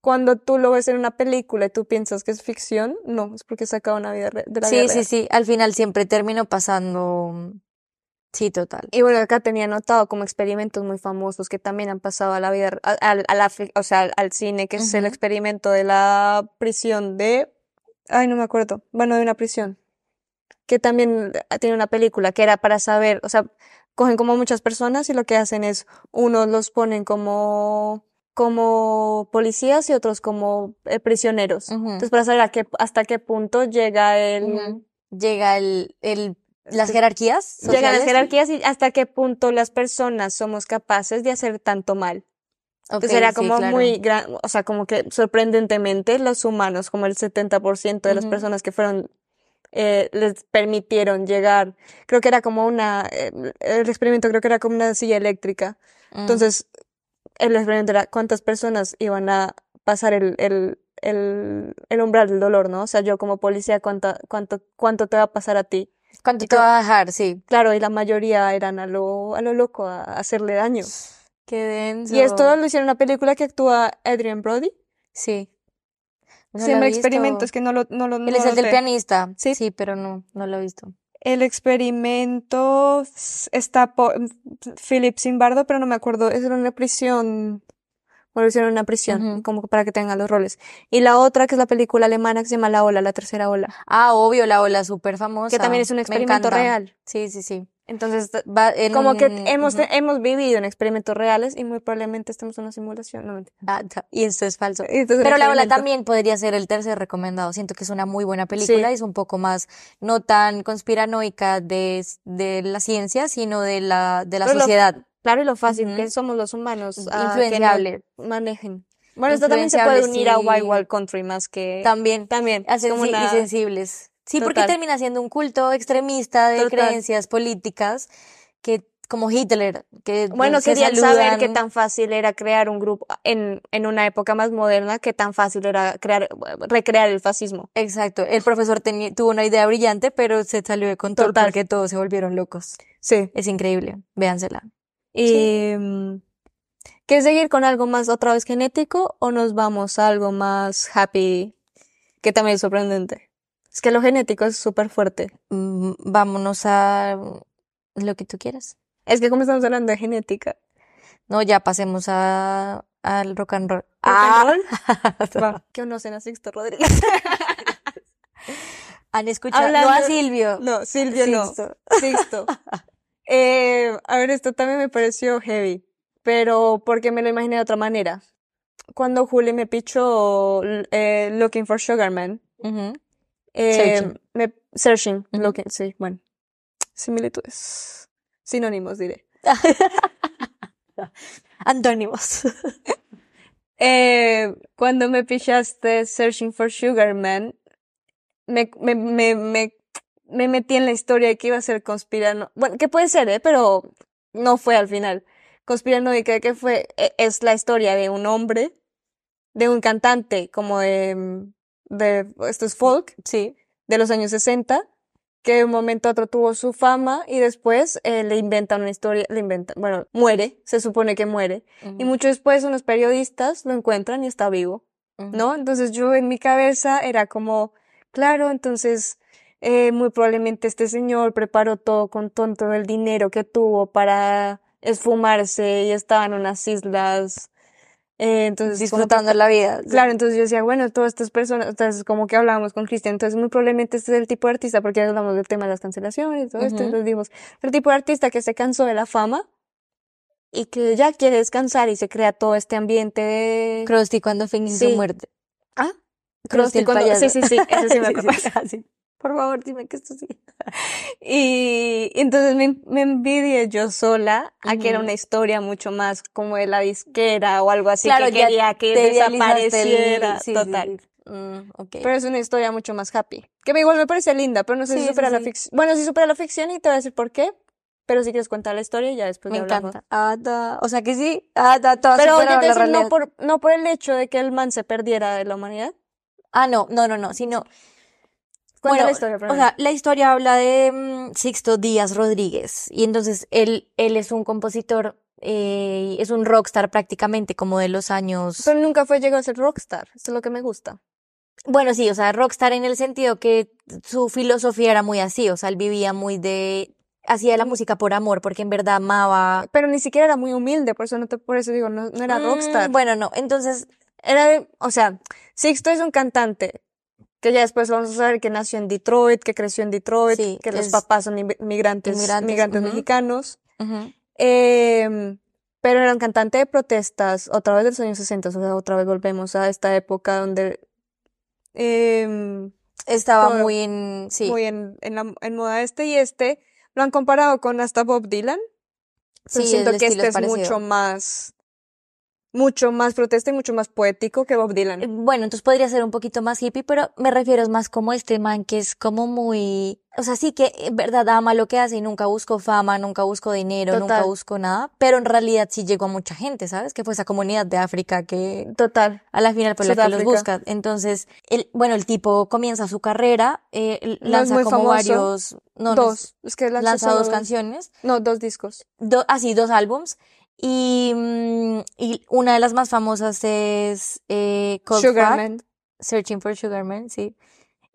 Speaker 1: cuando tú lo ves en una película y tú piensas que es ficción, no, es porque saca una vida de la vida
Speaker 3: Sí, sí, sí. Al final siempre terminó pasando. Sí, total.
Speaker 1: Y bueno, acá tenía notado como experimentos muy famosos que también han pasado a la vida, a, a- a la, o sea, al, al cine, que es el experimento de la prisión de, ay, no me acuerdo, bueno, de una prisión, que también eh, tiene una película que era para saber, o sea, cogen como muchas personas y lo que hacen es, unos los ponen como, como policías y otros como eh, prisioneros. Entonces, para saber a qué, hasta qué punto llega el.
Speaker 3: Llega el, el, las
Speaker 1: Este,
Speaker 3: jerarquías
Speaker 1: Llegan las
Speaker 3: sociales.
Speaker 1: jerarquías y hasta qué punto las personas somos capaces de hacer tanto mal.
Speaker 3: Ok,
Speaker 1: Entonces era
Speaker 3: sí,
Speaker 1: como
Speaker 3: claro.
Speaker 1: muy gran, o sea, como que sorprendentemente los humanos, como el 70% de las
Speaker 3: Ujú.
Speaker 1: personas que fueron, eh, les permitieron llegar, creo que era como una, eh, el experimento creo que era como una silla eléctrica.
Speaker 3: Mm.
Speaker 1: Entonces, el experimento era cuántas personas iban a pasar el, el, el, el umbral del dolor, ¿no? O sea, yo como policía, ¿cuánta, cuánto, cuánto te va a pasar a ti?
Speaker 3: ¿Cuánto
Speaker 1: y
Speaker 3: te va a dejar? Sí.
Speaker 1: Claro, y la mayoría eran a lo, a lo loco, a hacerle daño.
Speaker 3: Qué denso.
Speaker 1: Y esto lo hicieron una película que actúa Adrian Brody.
Speaker 3: Sí. No visto.
Speaker 1: Experimentos, que no lo, no lo,
Speaker 3: Él
Speaker 1: no
Speaker 3: es el del
Speaker 1: sé.
Speaker 3: pianista.
Speaker 1: Sí.
Speaker 3: Sí, pero no, no lo he visto.
Speaker 1: El experimento está por Philip Zimbardo, pero no me acuerdo. Es una prisión. Bueno, lo hicieron una prisión, como para que tengan los roles. Y la otra, que es la película alemana que se llama La Ola, la tercera ola,
Speaker 3: Ah, obvio, la ola súper famosa.
Speaker 1: que también es un
Speaker 3: Me
Speaker 1: experimento real.
Speaker 3: Sí, sí, sí.
Speaker 1: Entonces,
Speaker 3: Va en
Speaker 1: como que hemos, hemos vivido en experimentos reales y muy probablemente estemos en una simulación. No.
Speaker 3: Ah, y esto es falso.
Speaker 1: Esto es un
Speaker 3: Pero la ola también podría ser el tercer recomendado. Siento que es una muy buena película
Speaker 1: Sí.
Speaker 3: y es un poco más, no tan conspiranoica de, de la ciencia, sino de la, de la
Speaker 1: Pero lo-
Speaker 3: sociedad.
Speaker 1: Claro, y lo fácil que somos los humanos a que nos
Speaker 3: Influenciable.
Speaker 1: manejen. Bueno, esto también se puede unir a
Speaker 3: sí.
Speaker 1: Wild Wild Country más que
Speaker 3: También.
Speaker 1: también
Speaker 3: a
Speaker 1: es como
Speaker 3: sensi-
Speaker 1: una
Speaker 3: y sensibles. Sí, porque termina siendo un culto extremista de
Speaker 1: Total.
Speaker 3: creencias políticas que, como Hitler, que
Speaker 1: bueno,
Speaker 3: se
Speaker 1: querían saber qué tan fácil era crear un grupo en, en una época más moderna, qué tan fácil era crear recrear el fascismo.
Speaker 3: Exacto. El profesor tuvo una idea brillante, pero se salió de control
Speaker 1: Total.
Speaker 3: porque todos se volvieron locos.
Speaker 1: Sí.
Speaker 3: Es increíble. Véansela.
Speaker 1: Y mm, ¿quieres seguir con algo más otra vez genético o nos vamos a algo más happy que también es sorprendente? Es que lo genético es súper fuerte.
Speaker 3: Mm, Vámonos a lo que tú quieras.
Speaker 1: Es que como estamos hablando de genética.
Speaker 3: No, ya pasemos a, al rock and roll.
Speaker 1: ¿Rock
Speaker 3: Ah.
Speaker 1: and roll? Que conocen a Sixto Rodríguez.
Speaker 3: Han escuchado.
Speaker 1: Hablando-
Speaker 3: No a Silvio.
Speaker 1: No, Silvio no.
Speaker 3: Sixto.
Speaker 1: Sixto. Eh, a ver, esto también me pareció heavy, pero porque me lo imaginé de otra manera. Cuando Juli me pichó eh, Looking for Sugar Man,
Speaker 3: Ujú.
Speaker 1: Eh,
Speaker 3: Searching.
Speaker 1: me, searching, looking, sí, bueno, similitudes, sinónimos diré.
Speaker 3: Antónimos.
Speaker 1: Eh, cuando me pichaste Searching for Sugar Man, me, me, me, me, me metí en la historia de que iba a ser conspirano. Bueno, que puede ser, ¿eh? Pero no fue al final. Conspiranoica, que fue, e- es la historia de un hombre, de un cantante como de, de, esto es folk,
Speaker 3: Sí.
Speaker 1: de los años 60, que de un momento a otro tuvo su fama y después eh, le inventan una historia, le inventan, bueno, muere, se supone que muere. Y mucho después unos periodistas lo encuentran y está vivo, ¿no? Entonces yo en mi cabeza era como, claro, entonces eh, muy probablemente este señor preparó todo con todo el dinero que tuvo para esfumarse y estaba en unas islas eh, entonces,
Speaker 3: disfrutando la vida.
Speaker 1: Claro, entonces yo decía, bueno, todas estas personas, entonces como que hablábamos con Cristian, entonces muy probablemente este es el tipo de artista, porque hablamos del tema de las cancelaciones y todo esto, entonces dijimos, el tipo de artista que se cansó de la fama y que ya quiere descansar y se crea todo este ambiente de...
Speaker 3: Krusty cuando fingió
Speaker 1: Sí.
Speaker 3: su muerte.
Speaker 1: ¿Ah?
Speaker 3: Krusty el
Speaker 1: cuando-
Speaker 3: payaso.
Speaker 1: Sí, sí, sí, eso sí me acuerdo.
Speaker 3: sí, ah, sí.
Speaker 1: Por favor, dime que esto sí. Y entonces me, me envidié yo sola a que era una historia mucho más como de la disquera o algo así
Speaker 3: Claro,
Speaker 1: que
Speaker 3: ya
Speaker 1: quería que desapareciera.
Speaker 3: sí,
Speaker 1: total.
Speaker 3: sí. Mm.
Speaker 1: Pero es una historia mucho más happy. Que igual me parece linda, pero no sé
Speaker 3: Sí,
Speaker 1: si
Speaker 3: sí,
Speaker 1: supera la ficción. Bueno, sí supera la ficción y te voy a decir por qué. Pero si quieres contar la historia y ya después
Speaker 3: me encanta. Ah, da. O sea que sí. Ah, da, todo
Speaker 1: Pero yo te decir, no por, no por el hecho de que el man se perdiera de la humanidad.
Speaker 3: Ah, no, no, no, no, sino
Speaker 1: Cuenta
Speaker 3: Bueno,
Speaker 1: la historia
Speaker 3: o sea, la historia habla de mm, Sixto Díaz Rodríguez y entonces él, él es un compositor, eh, es un rockstar prácticamente como de los años.
Speaker 1: Pero nunca fue llegado a ser rockstar. Eso es lo que me gusta.
Speaker 3: Bueno, sí, o sea, rockstar en el sentido que su filosofía era muy así, o sea, él vivía muy de, hacía la música por amor, porque en verdad amaba.
Speaker 1: Pero ni siquiera era muy humilde, por eso no te, por eso digo, no, no era
Speaker 3: Mm,
Speaker 1: rockstar.
Speaker 3: Bueno, no, entonces,
Speaker 1: Era de- o sea, Sixto es un cantante que ya después vamos a saber que nació en Detroit, que creció en Detroit,
Speaker 3: Sí,
Speaker 1: que los papás son inmi- migrantes,
Speaker 3: Inmigrantes,
Speaker 1: migrantes
Speaker 3: ujú.
Speaker 1: mexicanos. Em, pero era un cantante de protestas, otra vez de los años 60, o sea, otra vez volvemos a esta época donde em,
Speaker 3: estaba muy en, sí,
Speaker 1: muy en, en, la, en moda este y este, lo han comparado con hasta Bob Dylan, pero
Speaker 3: sí,
Speaker 1: siento que este
Speaker 3: es
Speaker 1: mucho más, mucho más protesta y mucho más poético que Bob
Speaker 3: Eh,
Speaker 1: Dylan.
Speaker 3: Bueno, entonces podría ser un poquito más hippie, pero me refiero más como este man que es como muy, o sea, sí que en verdad ama lo que hace y nunca buscó fama, nunca buscó dinero, nunca buscó nada, pero en realidad sí llegó a mucha gente, ¿sabes? Que fue esa comunidad de África que
Speaker 1: Total.
Speaker 3: a la final por la que los busca. Entonces, el, bueno, el tipo comienza su carrera, eh,
Speaker 1: No
Speaker 3: lanza como
Speaker 1: famoso.
Speaker 3: varios, no, no es-
Speaker 1: dos. Es que
Speaker 3: lanza dos canciones,
Speaker 1: No, dos discos.
Speaker 3: do- así, dos álbums. Y, mm, y una de las más famosas es eh, Cold. Searching for Sugar Man, sí.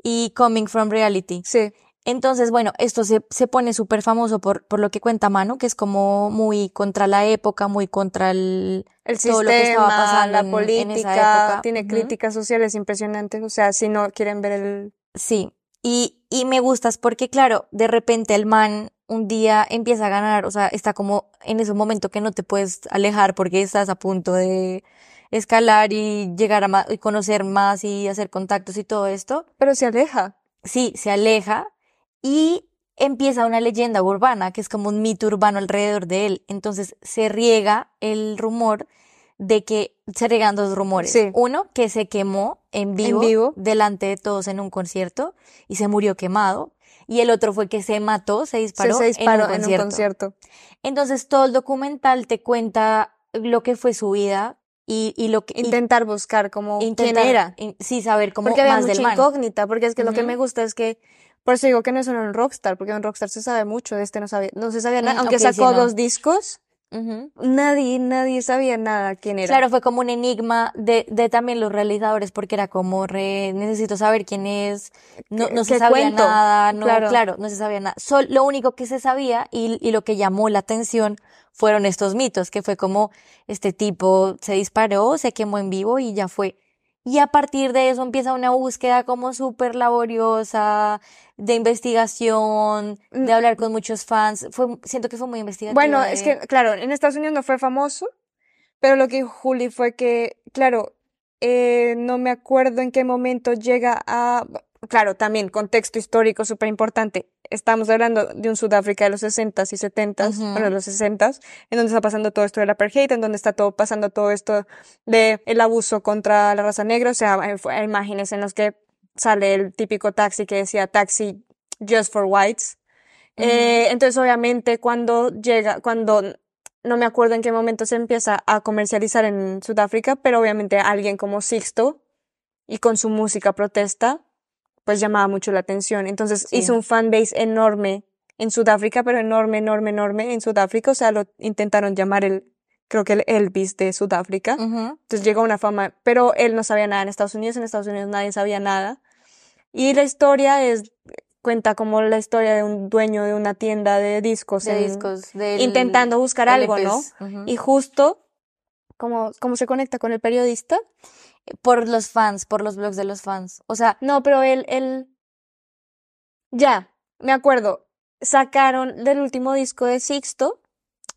Speaker 3: Y Coming from Reality.
Speaker 1: Sí.
Speaker 3: Entonces, bueno, esto se, se pone súper famoso por, por lo que cuenta Manu, que es como muy contra la época, muy contra el...
Speaker 1: El
Speaker 3: Todo lo que estaba
Speaker 1: sistema,
Speaker 3: pasando
Speaker 1: la
Speaker 3: en- en esa
Speaker 1: política,
Speaker 3: época.
Speaker 1: tiene críticas sociales impresionantes. O sea, si no quieren ver el...
Speaker 3: Sí. Y, y me gustas porque, claro, de repente el man un día empieza a ganar, o sea, está como en ese momento que no te puedes alejar porque estás a punto de escalar y llegar a más, y conocer más y hacer contactos y todo esto.
Speaker 1: Pero se aleja.
Speaker 3: sí, se aleja y empieza una leyenda urbana, que es como un mito urbano alrededor de él. Entonces se riega el rumor de que se riegan dos rumores.
Speaker 1: Sí.
Speaker 3: Uno, que se quemó en vivo,
Speaker 1: vivo.
Speaker 3: delante de todos en un concierto y se murió quemado. Y el otro fue que se mató, se disparó,
Speaker 1: se disparó
Speaker 3: en un
Speaker 1: en un
Speaker 3: concierto. Entonces todo el documental te cuenta lo que fue su vida y, y lo que y
Speaker 1: Intentar buscar como
Speaker 3: intentar-
Speaker 1: quién era.
Speaker 3: in- sí, saber cómo
Speaker 1: Porque
Speaker 3: más del
Speaker 1: mucha
Speaker 3: man.
Speaker 1: incógnita, porque es que lo que me gusta es que, por eso digo que no es solo un rockstar, porque un rockstar se sabe mucho, de este no sabía, no se sabía nada,
Speaker 3: Mm,
Speaker 1: aunque
Speaker 3: sí,
Speaker 1: sacó
Speaker 3: no.
Speaker 1: dos discos, Nadie, nadie sabía nada quién era.
Speaker 3: Claro, fue como un enigma de, de también los realizadores, porque era como re, necesito saber quién es, no,
Speaker 1: ¿Qué-
Speaker 3: no se sabía
Speaker 1: cuento?
Speaker 3: nada, no,
Speaker 1: Claro.
Speaker 3: claro, no se sabía nada. Sol- lo único que se sabía y, y lo que llamó la atención fueron estos mitos, que fue como este tipo se disparó, se quemó en vivo y ya fue. Y a partir de eso empieza una búsqueda como súper laboriosa, de investigación, de
Speaker 1: Mm.
Speaker 3: hablar con muchos fans. Fue, siento que fue muy investigativa.
Speaker 1: Bueno,
Speaker 3: de-
Speaker 1: es que, claro, en Estados Unidos no fue famoso, pero lo que dijo Juli fue que, claro, eh, no me acuerdo en qué momento llega a, claro, también contexto histórico súper importante. Estamos hablando de un Sudáfrica de los 60s y 70s,
Speaker 3: Ujú.
Speaker 1: bueno, de los 60s, en donde está pasando todo esto del apartheid, en donde está todo pasando todo esto de el abuso contra la raza negra, o sea, hay, hay imágenes en las que sale el típico taxi que decía taxi just for whites. Eh, entonces, obviamente, cuando llega, cuando no me acuerdo en qué momento se empieza a comercializar en Sudáfrica, pero obviamente alguien como Sixto y con su música protesta, pues llamaba mucho la atención. Entonces
Speaker 3: Sí.
Speaker 1: hizo un fanbase enorme en Sudáfrica, pero enorme, enorme, enorme en Sudáfrica. O sea, lo intentaron llamar el, creo que el Elvis de Sudáfrica.
Speaker 3: Ujú.
Speaker 1: Entonces llegó a una fama, pero él no sabía nada en Estados Unidos, en Estados Unidos nadie sabía nada. Y la historia es, cuenta como la historia de un dueño de una tienda de discos.
Speaker 3: De
Speaker 1: en-
Speaker 3: discos. del-
Speaker 1: intentando buscar algo, ¿no?
Speaker 3: LPs. Ujú.
Speaker 1: Y justo, como, cómo se conecta con el periodista.
Speaker 3: Por los fans, por los blogs de los fans. O sea,
Speaker 1: No, pero él, él, ya, me acuerdo, sacaron del último disco de Sixto,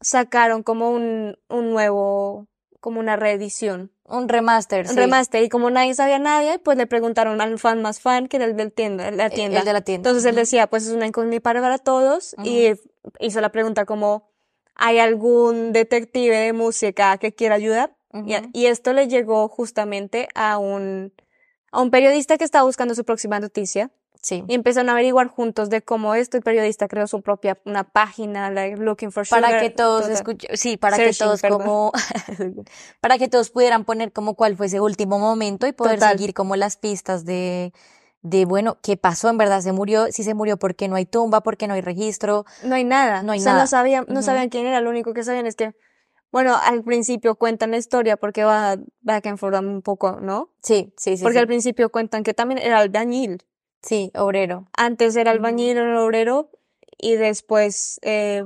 Speaker 1: sacaron como un, un nuevo, como una reedición,
Speaker 3: un remaster.
Speaker 1: un remaster, y como nadie sabía nadie, pues le preguntaron al fan más fan, que era el tienda, la
Speaker 3: El-
Speaker 1: tienda.
Speaker 3: El de la tienda.
Speaker 1: Entonces él decía, pues es una incógnita para, para todos, y hizo la pregunta como, ¿hay algún detective de música que quiera ayudar? Y, esto le llegó justamente a un, a un periodista que estaba buscando su próxima noticia.
Speaker 3: Sí.
Speaker 1: Y empezaron a averiguar juntos de cómo esto, el periodista creó su propia, una página, like, Looking for
Speaker 3: Para
Speaker 1: Sugar,
Speaker 3: que todos escuchen, sí, para que todos
Speaker 1: perdón.
Speaker 3: como, para que todos pudieran poner como cuál fue ese último momento y poder
Speaker 1: Total.
Speaker 3: seguir como las pistas de, de bueno, qué pasó, en verdad se murió, si se murió, ¿por qué no hay tumba? ¿Por qué no hay registro?
Speaker 1: No hay nada.
Speaker 3: No hay
Speaker 1: o sea,
Speaker 3: nada.
Speaker 1: no sabían, no sabían quién era, lo único que sabían es que, bueno, al principio cuentan la historia porque va back and forth un poco, ¿no?
Speaker 3: Sí, sí, sí,
Speaker 1: Porque
Speaker 3: sí.
Speaker 1: al principio cuentan que también era albañil.
Speaker 3: Sí, obrero.
Speaker 1: Antes era albañil o obrero y después eh,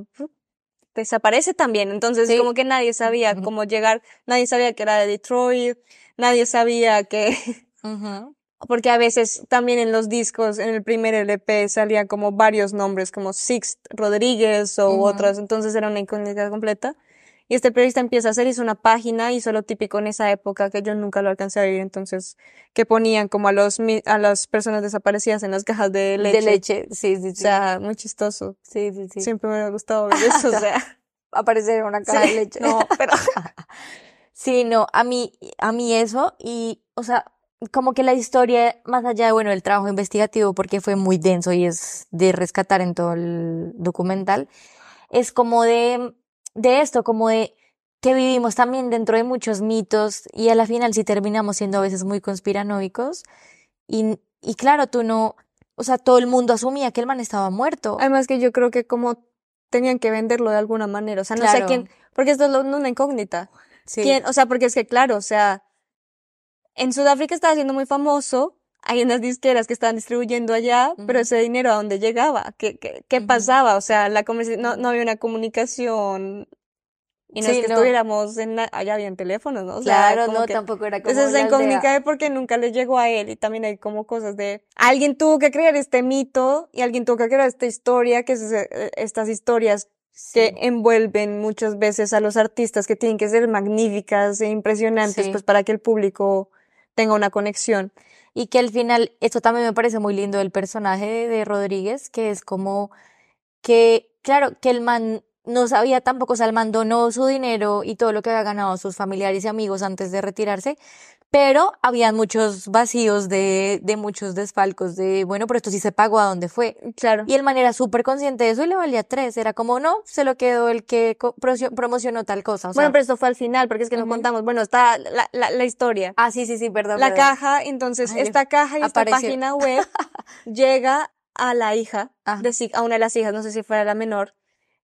Speaker 1: desaparece también. Entonces,
Speaker 3: Sí.
Speaker 1: como que nadie sabía cómo llegar, nadie sabía que era de Detroit, nadie sabía que, porque a veces también en los discos, en el primer LP salían como varios nombres, como Six Rodríguez o
Speaker 3: Ujú.
Speaker 1: otros, entonces era una incógnita completa. Y este periodista empieza a hacer, hizo una página, hizo lo típico en esa época que yo nunca lo alcancé a vivir, entonces, que ponían como a los, a las personas desaparecidas en las cajas de leche.
Speaker 3: De leche, sí, sí,
Speaker 1: O
Speaker 3: sí.
Speaker 1: sea, muy chistoso.
Speaker 3: sí, sí, sí.
Speaker 1: Siempre me ha gustado ver eso, o sea.
Speaker 3: Aparecer en una caja
Speaker 1: Sí,
Speaker 3: de leche.
Speaker 1: No, pero
Speaker 3: Sí, no, a mí, a mí eso, y, o sea, como que la historia, más allá de, bueno, el trabajo investigativo, porque fue muy denso y es de rescatar en todo el documental, es como de, de esto, como de que vivimos también dentro de muchos mitos y a la final sí terminamos siendo a veces muy conspiranoicos y, y claro, tú no, o sea, todo el mundo asumía que el man estaba muerto.
Speaker 1: además que yo creo que como tenían que venderlo de alguna manera, o sea, no sé
Speaker 3: Claro.
Speaker 1: quién, porque esto es lo- una incógnita.
Speaker 3: Sí.
Speaker 1: ¿Quién? O sea, porque es que claro, o sea, en Sudáfrica estaba siendo muy famoso, hay unas disqueras que estaban distribuyendo allá, pero ese dinero a dónde llegaba, ¿qué, qué, qué pasaba? O sea, la no, no había una comunicación y no
Speaker 3: Sí,
Speaker 1: es que
Speaker 3: no.
Speaker 1: estuviéramos en, la- allá habían teléfonos, ¿no? O
Speaker 3: Claro, no,
Speaker 1: que-
Speaker 3: tampoco era como
Speaker 1: Entonces
Speaker 3: aldea.
Speaker 1: incógnita de por qué nunca le llegó a él y también hay como cosas de alguien tuvo que crear este mito y alguien tuvo que crear esta historia, que es eh, estas historias que
Speaker 3: Sí.
Speaker 1: envuelven muchas veces a los artistas que tienen que ser magníficas e impresionantes
Speaker 3: Sí.
Speaker 1: pues para que el público tenga una conexión.
Speaker 3: Y que al final, esto también me parece muy lindo del personaje de, Rodríguez, que es como que, claro, que el man no sabía tampoco, o sea, el man su dinero y todo lo que había ganado sus familiares y amigos antes de retirarse, pero habían muchos vacíos de, de muchos desfalcos de, bueno, pero esto sí se pagó a dónde fue.
Speaker 1: Claro.
Speaker 3: Y el man era súper consciente de eso y le valía tres, era como, no, se lo quedó el que promocionó tal cosa, o sea,
Speaker 1: bueno, pero esto fue al final porque es que no
Speaker 3: Ujú.
Speaker 1: contamos. Bueno, está la, la, la historia.
Speaker 3: ah, sí, sí, sí, perdón,
Speaker 1: La
Speaker 3: perdón.
Speaker 1: caja, entonces
Speaker 3: Ay,
Speaker 1: esta caja y esta página web llega a la hija,
Speaker 3: Ajá.
Speaker 1: de, Sig- a una de las hijas, no sé si fuera la menor,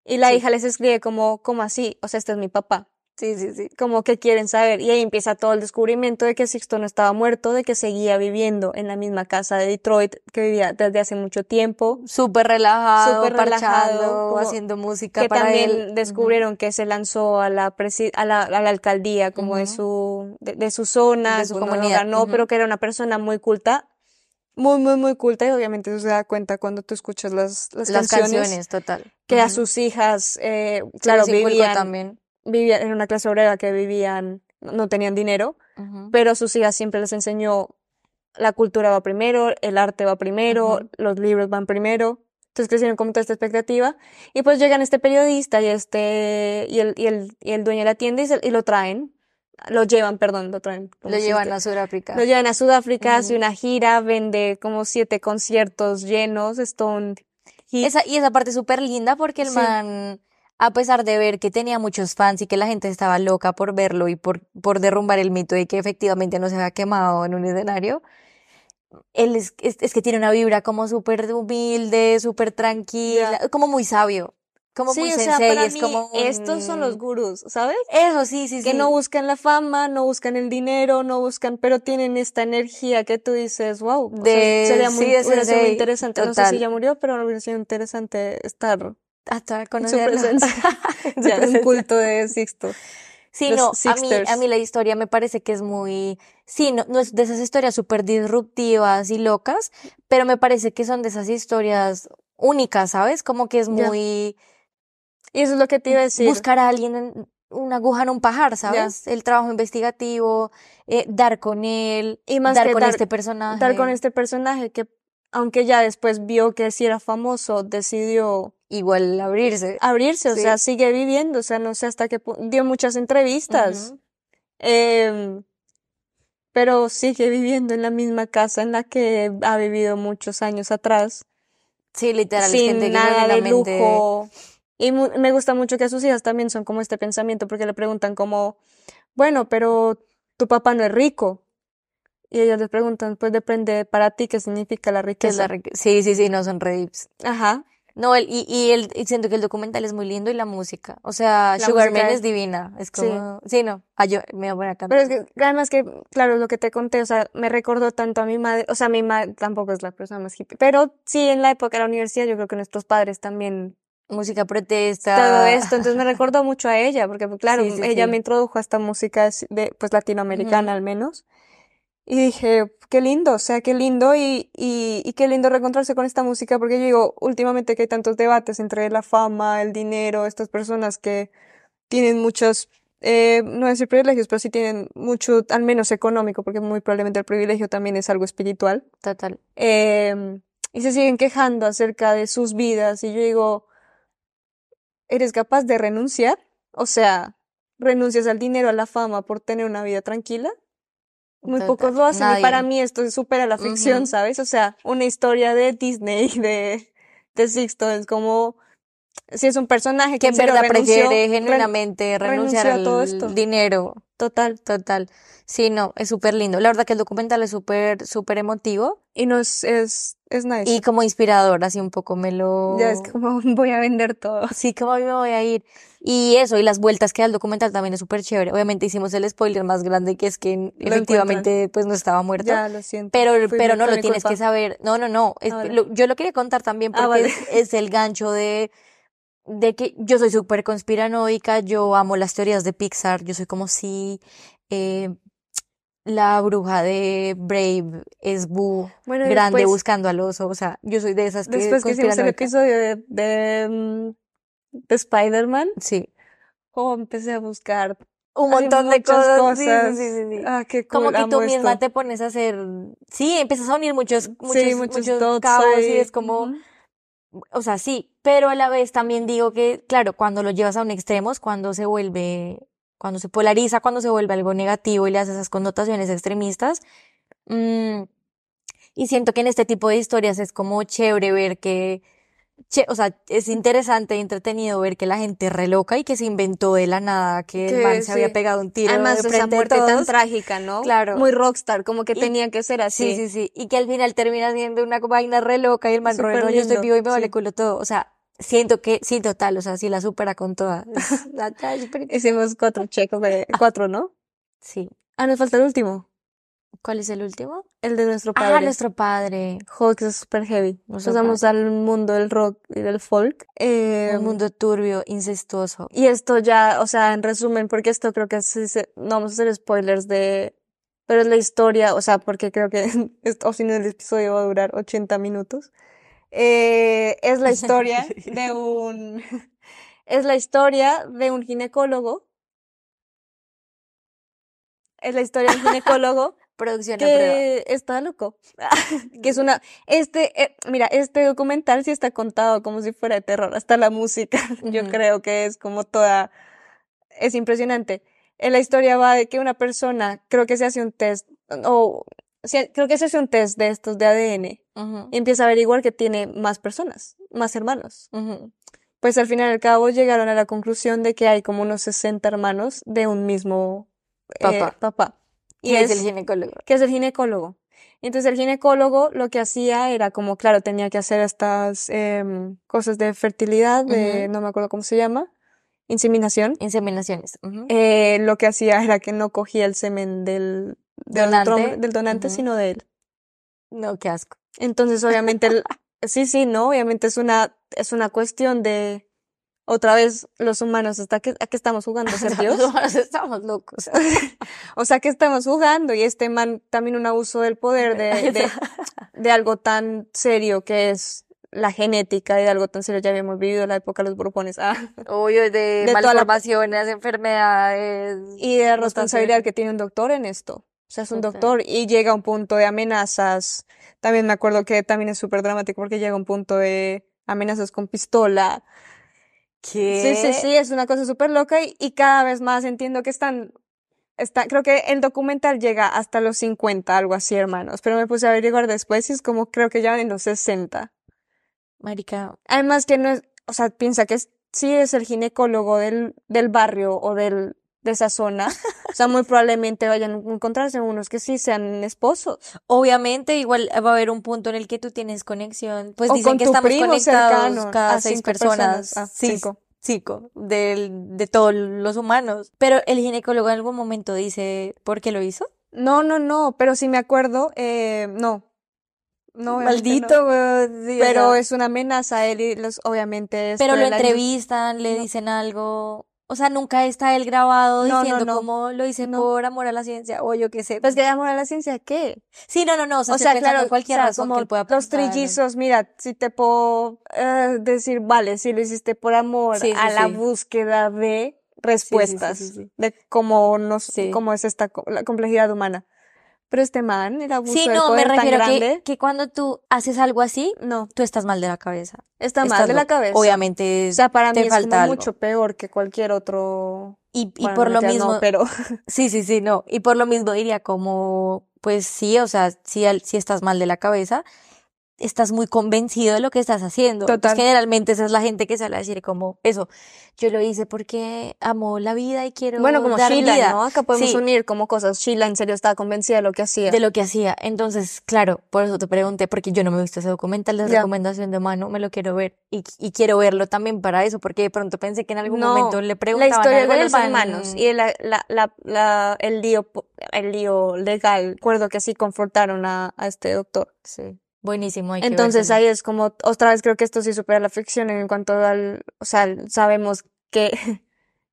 Speaker 1: y la
Speaker 3: Sí.
Speaker 1: hija les escribe como, como así, o sea, este es mi papá,
Speaker 3: Sí, sí, sí.
Speaker 1: como que quieren saber, y ahí empieza todo el descubrimiento de que Sixto no estaba muerto, de que seguía viviendo en la misma casa de Detroit, que vivía desde hace mucho tiempo,
Speaker 3: Súper relajado,
Speaker 1: Súper relajado, como
Speaker 3: haciendo música
Speaker 1: que
Speaker 3: para
Speaker 1: también
Speaker 3: él.
Speaker 1: descubrieron que se lanzó a la, presi- a la, a la alcaldía como de su, de, de su zona,
Speaker 3: De su comunidad,
Speaker 1: ganó,
Speaker 3: ujú.
Speaker 1: pero que era una persona muy culta, muy, muy, muy culta, y obviamente eso se da cuenta cuando tú escuchas las, las,
Speaker 3: Las
Speaker 1: canciones,
Speaker 3: canciones, total.
Speaker 1: que a sus hijas, eh, claro, vivían,
Speaker 3: también.
Speaker 1: Vivían en una clase obrera que vivían, no tenían dinero, pero sus hijas siempre les enseñó la cultura va primero, el arte va primero, los libros van primero. Entonces crecieron con toda esta expectativa. Y pues llegan este periodista y este, y el, y el, y el dueño de la tienda y, se- y lo traen. Lo llevan, perdón, lo traen.
Speaker 3: Lo llevan a Sudáfrica.
Speaker 1: Lo llevan a Sudáfrica, hace una gira, vende como siete conciertos llenos, Stone. Y
Speaker 3: Esa, y esa parte es súper linda porque el
Speaker 1: Sí.
Speaker 3: man, a pesar de ver que tenía muchos fans y que la gente estaba loca por verlo y por, por derrumbar el mito de que efectivamente no se había quemado en un escenario, él es, es, es que tiene una vibra como súper humilde, súper tranquila, como muy sabio, como
Speaker 1: Sí,
Speaker 3: muy
Speaker 1: o sea, para
Speaker 3: es
Speaker 1: mí
Speaker 3: como un-
Speaker 1: estos son los gurús, ¿sabes?
Speaker 3: Eso, sí, sí, sí.
Speaker 1: Que no buscan la fama, no buscan el dinero, no buscan, pero tienen esta energía que tú dices, wow, o sea,
Speaker 3: De-
Speaker 1: sería muy,
Speaker 3: sí, de
Speaker 1: muy interesante. No sé si ya murió, pero hubiera sido interesante estar
Speaker 3: hasta
Speaker 1: en su
Speaker 3: conocerlo.
Speaker 1: presencia. Ya, en un culto de Sixto.
Speaker 3: Sí,
Speaker 1: Los
Speaker 3: no, a mí, a mí la historia me parece que es muy, sí, no, no es de esas historias súper disruptivas y locas, pero me parece que son de esas historias únicas, ¿sabes? Como que es
Speaker 1: Ya.
Speaker 3: muy
Speaker 1: Y eso es lo que te iba a decir.
Speaker 3: buscar a alguien, en, una aguja en un pajar, ¿sabes? El trabajo investigativo, eh, dar con él,
Speaker 1: Y más
Speaker 3: dar
Speaker 1: que
Speaker 3: con
Speaker 1: dar-
Speaker 3: este personaje.
Speaker 1: Dar con este personaje que, aunque ya después vio que sí era famoso, decidió
Speaker 3: Igual abrirse.
Speaker 1: abrirse, o sea, sigue viviendo, o sea, no sé hasta qué punto, dio muchas entrevistas, em, pero sigue viviendo en la misma casa en la que ha vivido muchos años atrás,
Speaker 3: Sí, literal,
Speaker 1: sin
Speaker 3: gente
Speaker 1: nada de lujo. Y mu- me gusta mucho que sus hijas también son como este pensamiento, porque le preguntan como, bueno, pero tu papá no es rico. Y ellas le preguntan, pues depende para ti qué significa la riqueza.
Speaker 3: rique- Sí, sí, sí, no son redips.
Speaker 1: Ajá.
Speaker 3: No, el, y, y, el, y siento que el documental es muy lindo y la música. O sea,
Speaker 1: La
Speaker 3: Sugar
Speaker 1: música
Speaker 3: Man
Speaker 1: es-
Speaker 3: es divina. Es como, sí, no. Ah, yo me voy a poner.
Speaker 1: Pero es que, además que, claro, lo que te conté, o sea, me recordó tanto a mi madre, o sea, mi madre tampoco es la persona más hippie, pero sí, en la época de la universidad, yo creo que nuestros padres también,
Speaker 3: Música protesta.
Speaker 1: todo esto, entonces me recordó mucho a ella, porque, pues, claro,
Speaker 3: Sí, sí,
Speaker 1: ella me introdujo a esta música de, de, pues, latinoamericana al menos, y dije, qué lindo, o sea, qué lindo, y, y, y qué lindo reencontrarse con esta música, porque yo digo, últimamente que hay tantos debates entre la fama, el dinero, estas personas que tienen muchos, eh, no voy a decir privilegios, pero sí tienen mucho, al menos económico, porque muy probablemente el privilegio también es algo espiritual,
Speaker 3: Total.
Speaker 1: eh, y se siguen quejando acerca de sus vidas, y yo digo, ¿eres capaz de renunciar? O sea, ¿renuncias al dinero, a la fama por tener una vida tranquila? Muy pocos lo hacen, y para mí esto supera la ficción. ¿sabes? O sea, una historia de Disney, de, de Sixto, es como, si es un personaje
Speaker 3: Que en verdad
Speaker 1: renunció,
Speaker 3: prefiere genuinamente renunciar
Speaker 1: a todo
Speaker 3: al
Speaker 1: esto.
Speaker 3: dinero.
Speaker 1: total.
Speaker 3: Total. Sí, no, es súper lindo. La verdad que el documental es súper, súper emotivo
Speaker 1: Y no es, es, nice.
Speaker 3: y como inspirador, así un poco me lo...
Speaker 1: Ya es como voy a vender todo.
Speaker 3: Sí, como a mí me voy a ir. Y eso, y las vueltas que da el documental también es súper chévere. Obviamente hicimos el spoiler más grande que es que efectivamente pues no estaba muerto.
Speaker 1: Ya, lo siento.
Speaker 3: Pero,
Speaker 1: Fui
Speaker 3: pero no lo tienes
Speaker 1: culpa.
Speaker 3: que saber. No, no, no. es- lo- yo lo quería contar también
Speaker 1: Ah,
Speaker 3: porque
Speaker 1: vale.
Speaker 3: es, es el gancho de, de que yo soy súper conspiranoica, yo amo las teorías de Pixar, yo soy como si eh, la bruja de Brave es Boo,
Speaker 1: Bueno,
Speaker 3: grande
Speaker 1: después,
Speaker 3: buscando al oso. O sea, yo soy de esas que
Speaker 1: después que hicimos el episodio de, de, mm, de Spider-Man,
Speaker 3: Sí.
Speaker 1: oh, empecé a buscar
Speaker 3: Un montón de cosas. Sí, sí,
Speaker 1: cosas.
Speaker 3: sí, sí, sí.
Speaker 1: Ah, qué
Speaker 3: Como
Speaker 1: cool,
Speaker 3: que tú misma
Speaker 1: esto.
Speaker 3: te pones a hacer, sí, empiezas a unir muchos, muchos,
Speaker 1: muchos
Speaker 3: muchos cabos y es como, o sea, sí, pero a la vez también digo que, claro, cuando lo llevas a un extremo es cuando se vuelve, cuando se polariza, cuando se vuelve algo negativo y le haces esas connotaciones extremistas. Mm, y siento que en este tipo de historias es como chévere ver que, che- o sea, es interesante y entretenido ver que la gente es re loca y que se inventó de la nada que el man se había pegado un tiro
Speaker 1: Además,
Speaker 3: de
Speaker 1: esa muerte tan trágica, ¿no?
Speaker 3: Claro.
Speaker 1: Muy rockstar, como que
Speaker 3: Y-
Speaker 1: tenía que ser así.
Speaker 3: Sí, sí, sí. Y que al final termina siendo una vaina re loca y el man no, yo estoy vivo y me vale
Speaker 1: sí.
Speaker 3: culo todo. O sea, siento que, sí, total, o sea, sí la supera con todas.
Speaker 1: Hicimos cuatro checos de cuatro, ¿no?
Speaker 3: Sí.
Speaker 1: Ah, nos falta el último,
Speaker 3: ¿Cuál es el último?
Speaker 1: el de nuestro
Speaker 3: Ah,
Speaker 1: padre.
Speaker 3: nuestro padre.
Speaker 1: Hawks es super heavy. Nos pasamos al mundo del rock y del folk. Eh,
Speaker 3: Un mundo turbio, incestuoso.
Speaker 1: Y esto ya, o sea, en resumen, porque esto creo que se- no vamos a hacer spoilers de, pero es la historia, o sea, porque creo que, o si no el episodio va a durar 80 minutos. Eh, es la historia de un, es la historia de un ginecólogo. Es la historia de un ginecólogo
Speaker 3: Producción
Speaker 1: que está loco. que es una, este, eh, mira, este documental sí está contado como si fuera de terror, hasta la música, yo creo que es como toda, es impresionante. En la historia va de que una persona, creo que se hace un test, o creo que se hace un test de estos de ADN y empieza a averiguar que tiene más personas, más hermanos. Pues al fin y al cabo llegaron a la conclusión de que hay como unos 60 hermanos de un mismo eh,
Speaker 3: Papá.
Speaker 1: papá. Y
Speaker 3: ¿Quién es
Speaker 1: es,
Speaker 3: el ginecólogo?
Speaker 1: que es el ginecólogo. Entonces el ginecólogo lo que hacía era como, claro, tenía que hacer estas em, cosas de fertilidad, de, no me acuerdo cómo se llama, inseminación.
Speaker 3: Inseminaciones.
Speaker 1: Eh, lo que hacía era que no cogía el semen del
Speaker 3: Donante.
Speaker 1: del donante, sino de él.
Speaker 3: No, qué asco.
Speaker 1: Entonces, obviamente, el- sí, sí, no, obviamente es una, es una cuestión de, otra vez, los humanos, ¿hasta que, a qué estamos jugando, ser Dios?
Speaker 3: Los humanos estamos locos.
Speaker 1: O sea, que estamos jugando y este man también un abuso del poder de, de, de algo tan serio que es la genética y de algo tan serio. Ya habíamos vivido la época de los borbones. Ah,
Speaker 3: Obvio, de,
Speaker 1: De la-
Speaker 3: malformaciones, enfermedades.
Speaker 1: y de la responsabilidad que tiene un doctor en esto. O sea, es un
Speaker 3: Total.
Speaker 1: doctor y llega a un punto de amenazas. También me acuerdo que también es súper dramático porque llega a un punto de amenazas con pistola.
Speaker 3: ¿Qué?
Speaker 1: Sí, sí, sí, es una cosa súper loca y, y cada vez más entiendo que están, está, creo que el documental llega hasta los 50, algo así, hermanos, pero me puse a averiguar después y es como creo que ya en los 60.
Speaker 3: Marica,
Speaker 1: Además que no es, o sea, piensa que es, sí es el ginecólogo del, del barrio o del, de esa zona, o sea, muy probablemente vayan a encontrarse unos que sí sean esposos.
Speaker 3: obviamente igual va a haber un punto en el que tú tienes conexión. Pues
Speaker 1: O
Speaker 3: dicen
Speaker 1: con
Speaker 3: que estamos conectados
Speaker 1: cercano
Speaker 3: cada seis personas.
Speaker 1: personas. Ah,
Speaker 3: Sí,
Speaker 1: cinco.
Speaker 3: cinco, del, de todos los humanos. Pero el ginecólogo en algún momento dice por qué lo hizo.
Speaker 1: No, no, no, pero si me acuerdo, eh, no. No, no.
Speaker 3: Maldito, weón, sí, o
Speaker 1: Pero
Speaker 3: sea,
Speaker 1: es una amenaza a él y los, obviamente
Speaker 3: pero lo
Speaker 1: de
Speaker 3: entrevistan, le
Speaker 1: No.
Speaker 3: dicen algo. O sea, nunca está él grabado
Speaker 1: No,
Speaker 3: diciendo
Speaker 1: no.
Speaker 3: como lo hice por amor a la ciencia o yo qué sé.
Speaker 1: Pues que amor a la ciencia, ¿qué?
Speaker 3: Sí, no, no, no. O sea,
Speaker 1: O claro,
Speaker 3: cualquier
Speaker 1: o sea,
Speaker 3: razón
Speaker 1: como
Speaker 3: que él pueda
Speaker 1: los trillizos, mira, si te puedo eh, decir, vale, si lo hiciste por amor
Speaker 3: Sí, sí,
Speaker 1: a la búsqueda de respuestas, de cómo nos, cómo es esta, la complejidad humana. Pero este man, el abuso
Speaker 3: Sí, no, me
Speaker 1: tan
Speaker 3: refiero que,
Speaker 1: grande,
Speaker 3: que cuando tú haces algo así,
Speaker 1: no,
Speaker 3: tú estás mal de la cabeza.
Speaker 1: está mal
Speaker 3: Estás
Speaker 1: de la cabeza.
Speaker 3: Obviamente,
Speaker 1: O sea, para
Speaker 3: te
Speaker 1: mí es como mucho peor que cualquier otro.
Speaker 3: y, por lo
Speaker 1: no,
Speaker 3: mismo,
Speaker 1: pero
Speaker 3: sí, sí, sí, no. Y por lo mismo diría como, pues sí, o sea, si, al- si estás mal de la cabeza, estás muy convencido de lo que estás haciendo. Pues
Speaker 1: Total.
Speaker 3: generalmente esa es la gente que sale a decir como eso. Yo lo hice porque amo la vida y quiero
Speaker 1: bueno, como
Speaker 3: dar
Speaker 1: Sheila,
Speaker 3: vida.
Speaker 1: ¿no? Acá podemos
Speaker 3: Sí.
Speaker 1: unir como cosas. Sheila en serio estaba convencida de lo que hacía.
Speaker 3: de lo que hacía. Entonces, claro, por eso te pregunté, porque yo no me he visto ese documental de
Speaker 1: Ya.
Speaker 3: recomendación de mano, me lo quiero ver y, y quiero verlo también para eso, porque de pronto pensé que en algún
Speaker 1: No,
Speaker 3: momento le
Speaker 1: la
Speaker 3: preguntaban
Speaker 1: historia
Speaker 3: algo
Speaker 1: de los
Speaker 3: man.
Speaker 1: hermanos y la, la, la, la- el lío, el lío legal. Recuerdo que así confrontaron a, a este doctor.
Speaker 3: Sí, buenísimo. hay que
Speaker 1: Entonces ahí es como, otra vez creo que esto sí supera la ficción en cuanto al, o sea, sabemos que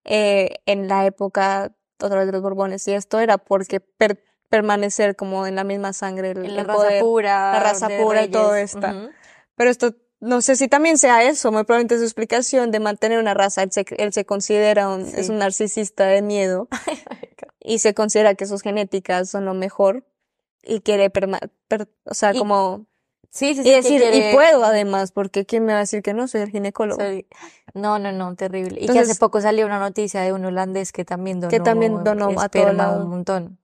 Speaker 1: eh, en la época, otra vez de los Borbones, y esto era porque per- permanecer como en la misma sangre, el,
Speaker 3: la
Speaker 1: el
Speaker 3: raza
Speaker 1: poder.
Speaker 3: pura,
Speaker 1: la raza pura y todo.
Speaker 3: Ujú.
Speaker 1: Pero esto, no sé si también sea eso, muy probablemente su explicación de mantener una raza. Él se, él se considera un, es un narcisista de miedo y se considera que sus genéticas son lo mejor y quiere, perma- per- o sea,
Speaker 3: Y-
Speaker 1: como,
Speaker 3: Sí, sí,
Speaker 1: y
Speaker 3: sí, que
Speaker 1: decir,
Speaker 3: quiere-
Speaker 1: y puedo además, porque ¿quién me va a decir que no? Soy el ginecólogo.
Speaker 3: soy- No, no, no, terrible. Y que hace poco salió una noticia de un holandés que también donó
Speaker 1: Que también donó a todo
Speaker 3: un montón.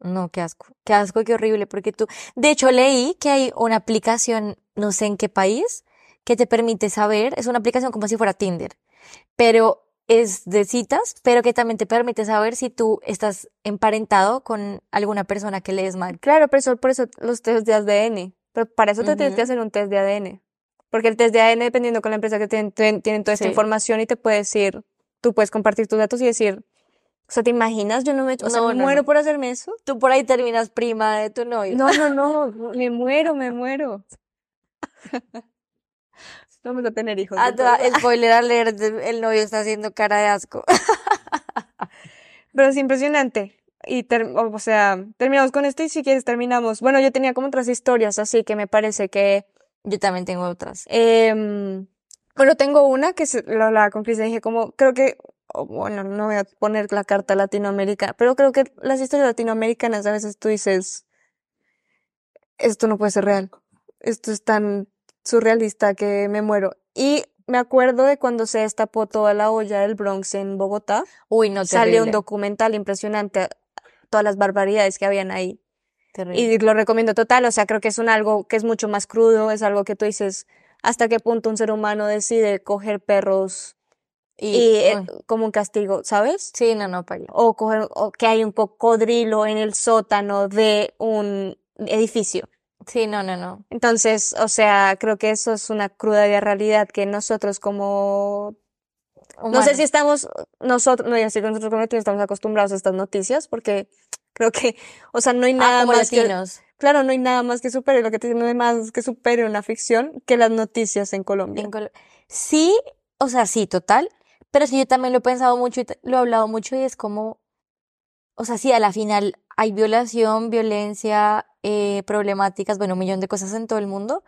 Speaker 3: No, qué asco. Qué asco, qué horrible, porque tú... De hecho, leí que hay una aplicación, no sé en qué país, que te permite saber, es una aplicación como si fuera Tinder, pero es de citas, pero que también te permite saber si tú estás emparentado con alguna persona que lees mal.
Speaker 1: Claro, pero eso, por eso los test de ADN. Pero para eso te tienes que hacer un test de ADN. Porque el test de ADN, dependiendo con la empresa que tienen, tienen, toda esta
Speaker 3: Sí.
Speaker 1: información y te puede decir, tú puedes compartir tus datos y decir, o sea, ¿te imaginas? Yo no me, o sea,
Speaker 3: No,
Speaker 1: me
Speaker 3: no,
Speaker 1: muero
Speaker 3: no.
Speaker 1: por hacerme eso.
Speaker 3: Tú por ahí terminas prima de tu novio.
Speaker 1: No, no, no, me muero, me muero. Vamos a tener hijos.
Speaker 3: Ah, spoiler alert, el novio está haciendo cara de asco.
Speaker 1: Pero es impresionante. Y, o sea, terminamos con esto y si quieres terminamos. Bueno, yo tenía como otras historias, así que me parece que
Speaker 3: Yo también tengo otras.
Speaker 1: Em, bueno, tengo una que se, lo hablaba con dije como, creo que, bueno, no voy a poner la carta latinoamericana, pero creo que las historias latinoamericanas a veces tú dices, esto no puede ser real, esto es tan surrealista que me muero. Y me acuerdo de cuando se destapó toda la olla del Bronx en Bogotá,
Speaker 3: Uy, no,
Speaker 1: salió un
Speaker 3: terrible.
Speaker 1: documental impresionante, todas las barbaridades que habían ahí.
Speaker 3: terrible.
Speaker 1: Y lo recomiendo total, o sea, creo que es un algo que es mucho más crudo, es algo que tú dices, hasta qué punto un ser humano decide coger perros y, eh, como un castigo, ¿sabes?
Speaker 3: sí, no, no, paila.
Speaker 1: O, coger- o que hay un cocodrilo en el sótano de un edificio.
Speaker 3: Sí, no, no, no.
Speaker 1: Entonces, o sea, creo que eso es una cruda realidad que nosotros como No sé si estamos, nosotros, no, yo sé que nosotros como latinos estamos acostumbrados a estas noticias porque creo que, o sea, no hay
Speaker 3: Ah,
Speaker 1: nada
Speaker 3: como
Speaker 1: más que,
Speaker 3: latinos.
Speaker 1: claro, no hay nada más que supere, lo que te digo, no hay más que supere una ficción que las noticias en Colombia.
Speaker 3: En Sí, o sea, sí, total. Pero sí, yo también lo he pensado mucho y lo he hablado mucho y es como, o sea, sí, a la final hay violación, violencia, eh, problemáticas, bueno, un millón de cosas en todo el mundo.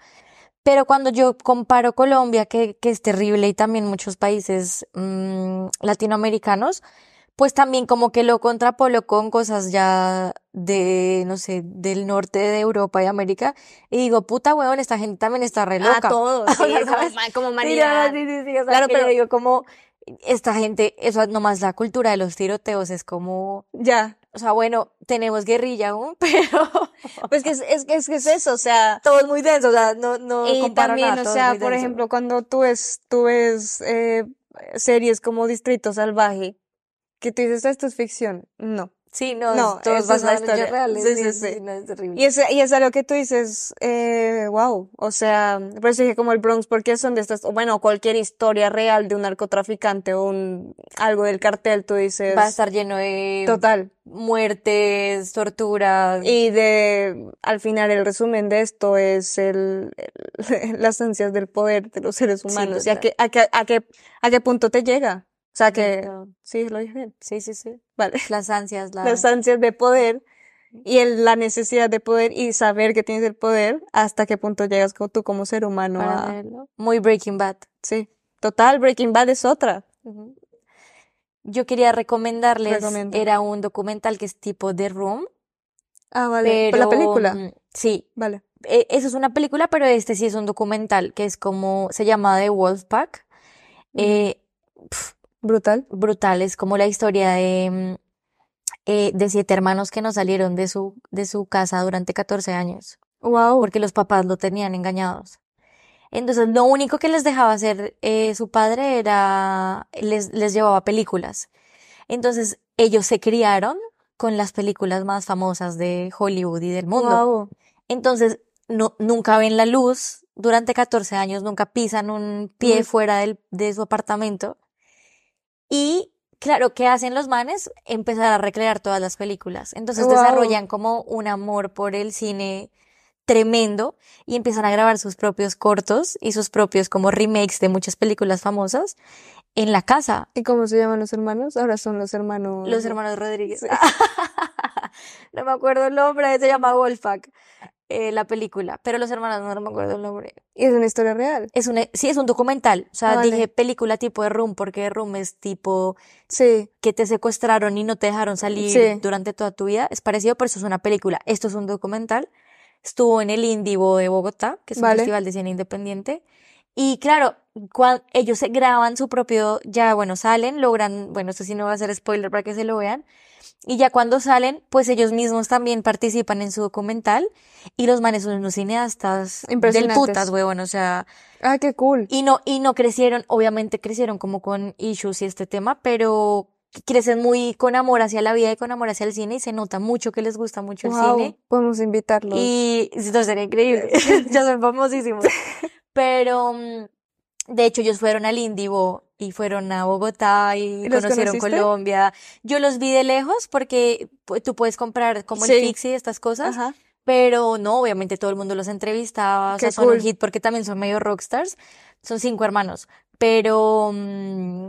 Speaker 3: Pero cuando yo comparo Colombia, que, que es terrible, y también muchos países mm, latinoamericanos, pues también como que lo contrapolo con cosas ya de, no sé, del norte de Europa y América, y digo, puta huevón, esta gente también está re
Speaker 1: A
Speaker 3: loca.
Speaker 1: todos, sí, como, como
Speaker 3: Sí,
Speaker 1: humanidad.
Speaker 3: sí, sí, sí, o sea,
Speaker 1: Claro,
Speaker 3: yo
Speaker 1: pero-
Speaker 3: digo como esta gente, eso nomás la cultura de los tiroteos es como,
Speaker 1: Ya.
Speaker 3: O sea, bueno, tenemos guerrilla aún, pero
Speaker 1: Pues que es, es, que es, que es eso, o sea,
Speaker 3: todo es muy denso, o sea, no, no
Speaker 1: y también,
Speaker 3: nada,
Speaker 1: o sea, por
Speaker 3: denso.
Speaker 1: ejemplo, cuando tú ves, tú ves eh, series como Distrito Salvaje, que tú dices, esto es ficción. No.
Speaker 3: Sí, no,
Speaker 1: No,
Speaker 3: es- todo es
Speaker 1: esa es la
Speaker 3: basado en hechos reales,
Speaker 1: Sí,
Speaker 3: sí,
Speaker 1: sí,
Speaker 3: sí,
Speaker 1: sí.
Speaker 3: no, es terrible.
Speaker 1: Y es, y es algo que tú dices, eh, wow, o sea, por eso dije como el Bronx, porque son de estas, o bueno, cualquier historia real de un narcotraficante o un, algo del cartel, tú dices,
Speaker 3: Va a estar lleno de
Speaker 1: total.
Speaker 3: muertes, torturas.
Speaker 1: Y de, al final el resumen de esto es el, el- las ansias del poder de los seres
Speaker 3: Sí,
Speaker 1: humanos. ¿Y a qué, a qué, a qué, a qué punto te llega? O sea que, sí, lo dije bien.
Speaker 3: Sí, sí, sí.
Speaker 1: Vale.
Speaker 3: Las ansias, la...
Speaker 1: Las ansias de poder y el- la necesidad de poder y saber que tienes el poder, hasta qué punto llegas tú como ser humano
Speaker 3: para
Speaker 1: a,
Speaker 3: verlo. Muy Breaking Bad.
Speaker 1: sí. Total, Breaking Bad es otra.
Speaker 3: Yo quería recomendarles,
Speaker 1: Recomienda.
Speaker 3: era un documental que es tipo The Room,
Speaker 1: Ah, vale.
Speaker 3: pero
Speaker 1: Por la película.
Speaker 3: mm, sí,
Speaker 1: Vale.
Speaker 3: e- eso es una película, pero este sí es un documental que es como, se llama The Wolfpack. Eh, pf,
Speaker 1: Brutal.
Speaker 3: brutal, es como la historia de, mm, eh, de siete hermanos que no salieron de su, de su casa durante 14 años,
Speaker 1: Wow.
Speaker 3: porque los papás lo tenían engañados. Entonces, lo único que les dejaba hacer eh, su padre era, les, les llevaba películas. Entonces, ellos se criaron con las películas más famosas de Hollywood y del mundo.
Speaker 1: Wow.
Speaker 3: Entonces, no, nunca ven la luz durante 14 años, nunca pisan un pie
Speaker 1: Mm.
Speaker 3: fuera del, de su apartamento. Y claro, ¿qué hacen los manes? Empezar a recrear todas las películas. Entonces
Speaker 1: Wow.
Speaker 3: desarrollan como un amor por el cine tremendo y empiezan a grabar sus propios cortos y sus propios como remakes de muchas películas famosas en la casa.
Speaker 1: ¿Y cómo se llaman los hermanos? Ahora son los hermanos.
Speaker 3: Los hermanos Rodríguez.
Speaker 1: Sí.
Speaker 3: No me acuerdo el nombre, se llama Wolfpack, eh, la película, pero los hermanos no, no me acuerdo el nombre.
Speaker 1: Y es una historia real.
Speaker 3: Es un, sí, es un documental, o sea,
Speaker 1: Ah, vale.
Speaker 3: dije película tipo de Room, porque Room es tipo
Speaker 1: Sí.
Speaker 3: que te secuestraron y no te dejaron salir
Speaker 1: Sí.
Speaker 3: durante toda tu vida, es parecido, pero eso es una película. Esto es un documental. Estuvo en el Indivo de Bogotá, que es un festival de cine independiente. Y claro, cuando ellos se graban su propio, ya bueno, salen, logran, bueno, esto sí no va a ser spoiler para que se lo vean. Y ya cuando salen, pues ellos mismos también participan en su documental. Y los manes son unos cineastas del putas, huevón, o sea,
Speaker 1: Ah, qué cool.
Speaker 3: y no, y no crecieron, obviamente crecieron como con issues y este tema, pero crecen muy con amor hacia la vida y con amor hacia el cine y se nota mucho que les gusta mucho el cine.
Speaker 1: Podemos invitarlos.
Speaker 3: Y esto sería increíble. Ya son famosísimos. Pero, mm, de hecho, ellos fueron al Indivo y fueron a Bogotá y
Speaker 1: ¿Y los
Speaker 3: conocieron
Speaker 1: conociste?
Speaker 3: Colombia. Yo los vi de lejos porque tú puedes comprar como el
Speaker 1: Sí.
Speaker 3: Y estas cosas.
Speaker 1: Ajá.
Speaker 3: Pero no, obviamente todo el mundo los entrevistaba, o sea, son un hit porque también son medio rockstars. Son cinco hermanos, pero, mm,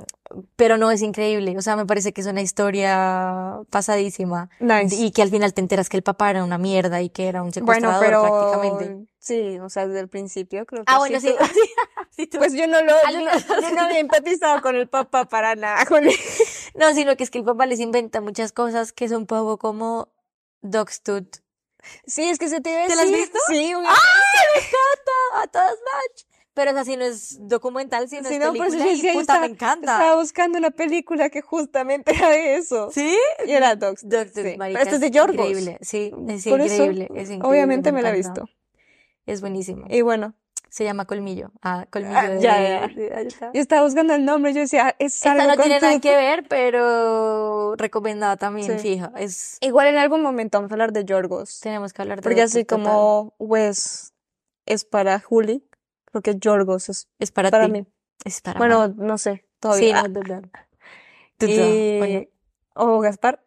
Speaker 3: pero no es increíble. O sea, me parece que es una historia pasadísima
Speaker 1: Nice.
Speaker 3: y que al final te enteras que el papá era una mierda y que era un
Speaker 1: Bueno,
Speaker 3: secuestrador
Speaker 1: pero
Speaker 3: prácticamente.
Speaker 1: sí, o sea, desde el principio creo que
Speaker 3: Ah, bueno, sí. sí, tú-
Speaker 1: Pues yo no lo,
Speaker 3: Al
Speaker 1: yo, no- yo no había empatizado con el papá para nada.
Speaker 3: No, sino que es que el papá les inventa muchas cosas que son un poco como Dogstooth.
Speaker 1: Sí, es que se te a
Speaker 3: ¿Te la has visto?
Speaker 1: Sí, un-
Speaker 3: A todas match. Pero esa sí no es documental, sino
Speaker 1: Sí,
Speaker 3: es
Speaker 1: no, eso
Speaker 3: película
Speaker 1: yo
Speaker 3: y
Speaker 1: decía, yo
Speaker 3: puta,
Speaker 1: estaba,
Speaker 3: me encanta.
Speaker 1: estaba buscando una película que justamente era de eso.
Speaker 3: ¿Sí?
Speaker 1: Y era Dogs.
Speaker 3: Doctor,
Speaker 1: Sí. Pero esto es de Yorgos.
Speaker 3: Increíble, sí, es
Speaker 1: Por eso,
Speaker 3: increíble, es increíble,
Speaker 1: Obviamente me la he
Speaker 3: encanta.
Speaker 1: visto.
Speaker 3: Es buenísimo.
Speaker 1: Y bueno,
Speaker 3: Se llama Colmillo. Ah, Colmillo
Speaker 1: Ah,
Speaker 3: de,
Speaker 1: ya, ya.
Speaker 3: de Ayotá.
Speaker 1: Yo estaba buscando el nombre, yo decía, es
Speaker 3: Esta
Speaker 1: algo
Speaker 3: no
Speaker 1: con
Speaker 3: tiene nada que ver, pero recomendada también,
Speaker 1: Sí.
Speaker 3: fija. Es,
Speaker 1: Igual en algún momento vamos a hablar de Yorgos.
Speaker 3: tenemos que hablar de
Speaker 1: Porque así
Speaker 3: total.
Speaker 1: como Wes es para Juli, creo que Yorgos es
Speaker 3: Es para,
Speaker 1: para
Speaker 3: ti.
Speaker 1: mí.
Speaker 3: Es para
Speaker 1: Bueno, no sé,
Speaker 3: Sí,
Speaker 1: todavía.
Speaker 3: no, total. Total.
Speaker 1: Y... O Gaspar.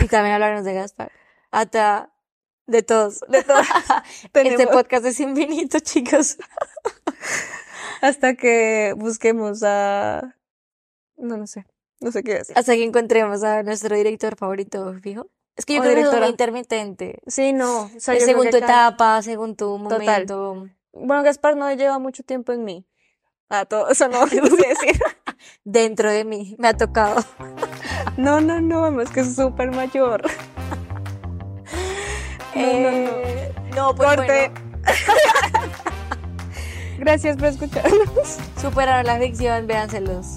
Speaker 3: y también hablarnos de Gaspar. Hasta de todos.
Speaker 1: De todos.
Speaker 3: Este podcast es infinito, chicos.
Speaker 1: Hasta que busquemos a... No, no sé. No sé qué decir.
Speaker 3: Hasta que encontremos a nuestro director favorito, fijo. Es que yo
Speaker 1: O
Speaker 3: creo que es intermitente.
Speaker 1: Sí, no. O sea,
Speaker 3: según tu etapa, según tu
Speaker 1: Total.
Speaker 3: momento.
Speaker 1: Bueno, Gaspar no lleva mucho tiempo en mí. Ah, todo eso no, no sé decir.
Speaker 3: Dentro de mí. Me ha tocado.
Speaker 1: No, no, no, es que es súper mayor. No, no, no.
Speaker 3: Eh, no, pues
Speaker 1: Corte.
Speaker 3: bueno,
Speaker 1: Gracias por escucharnos.
Speaker 3: superaron la ficción, véanselos.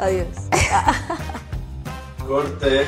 Speaker 3: Adiós.
Speaker 2: Corte.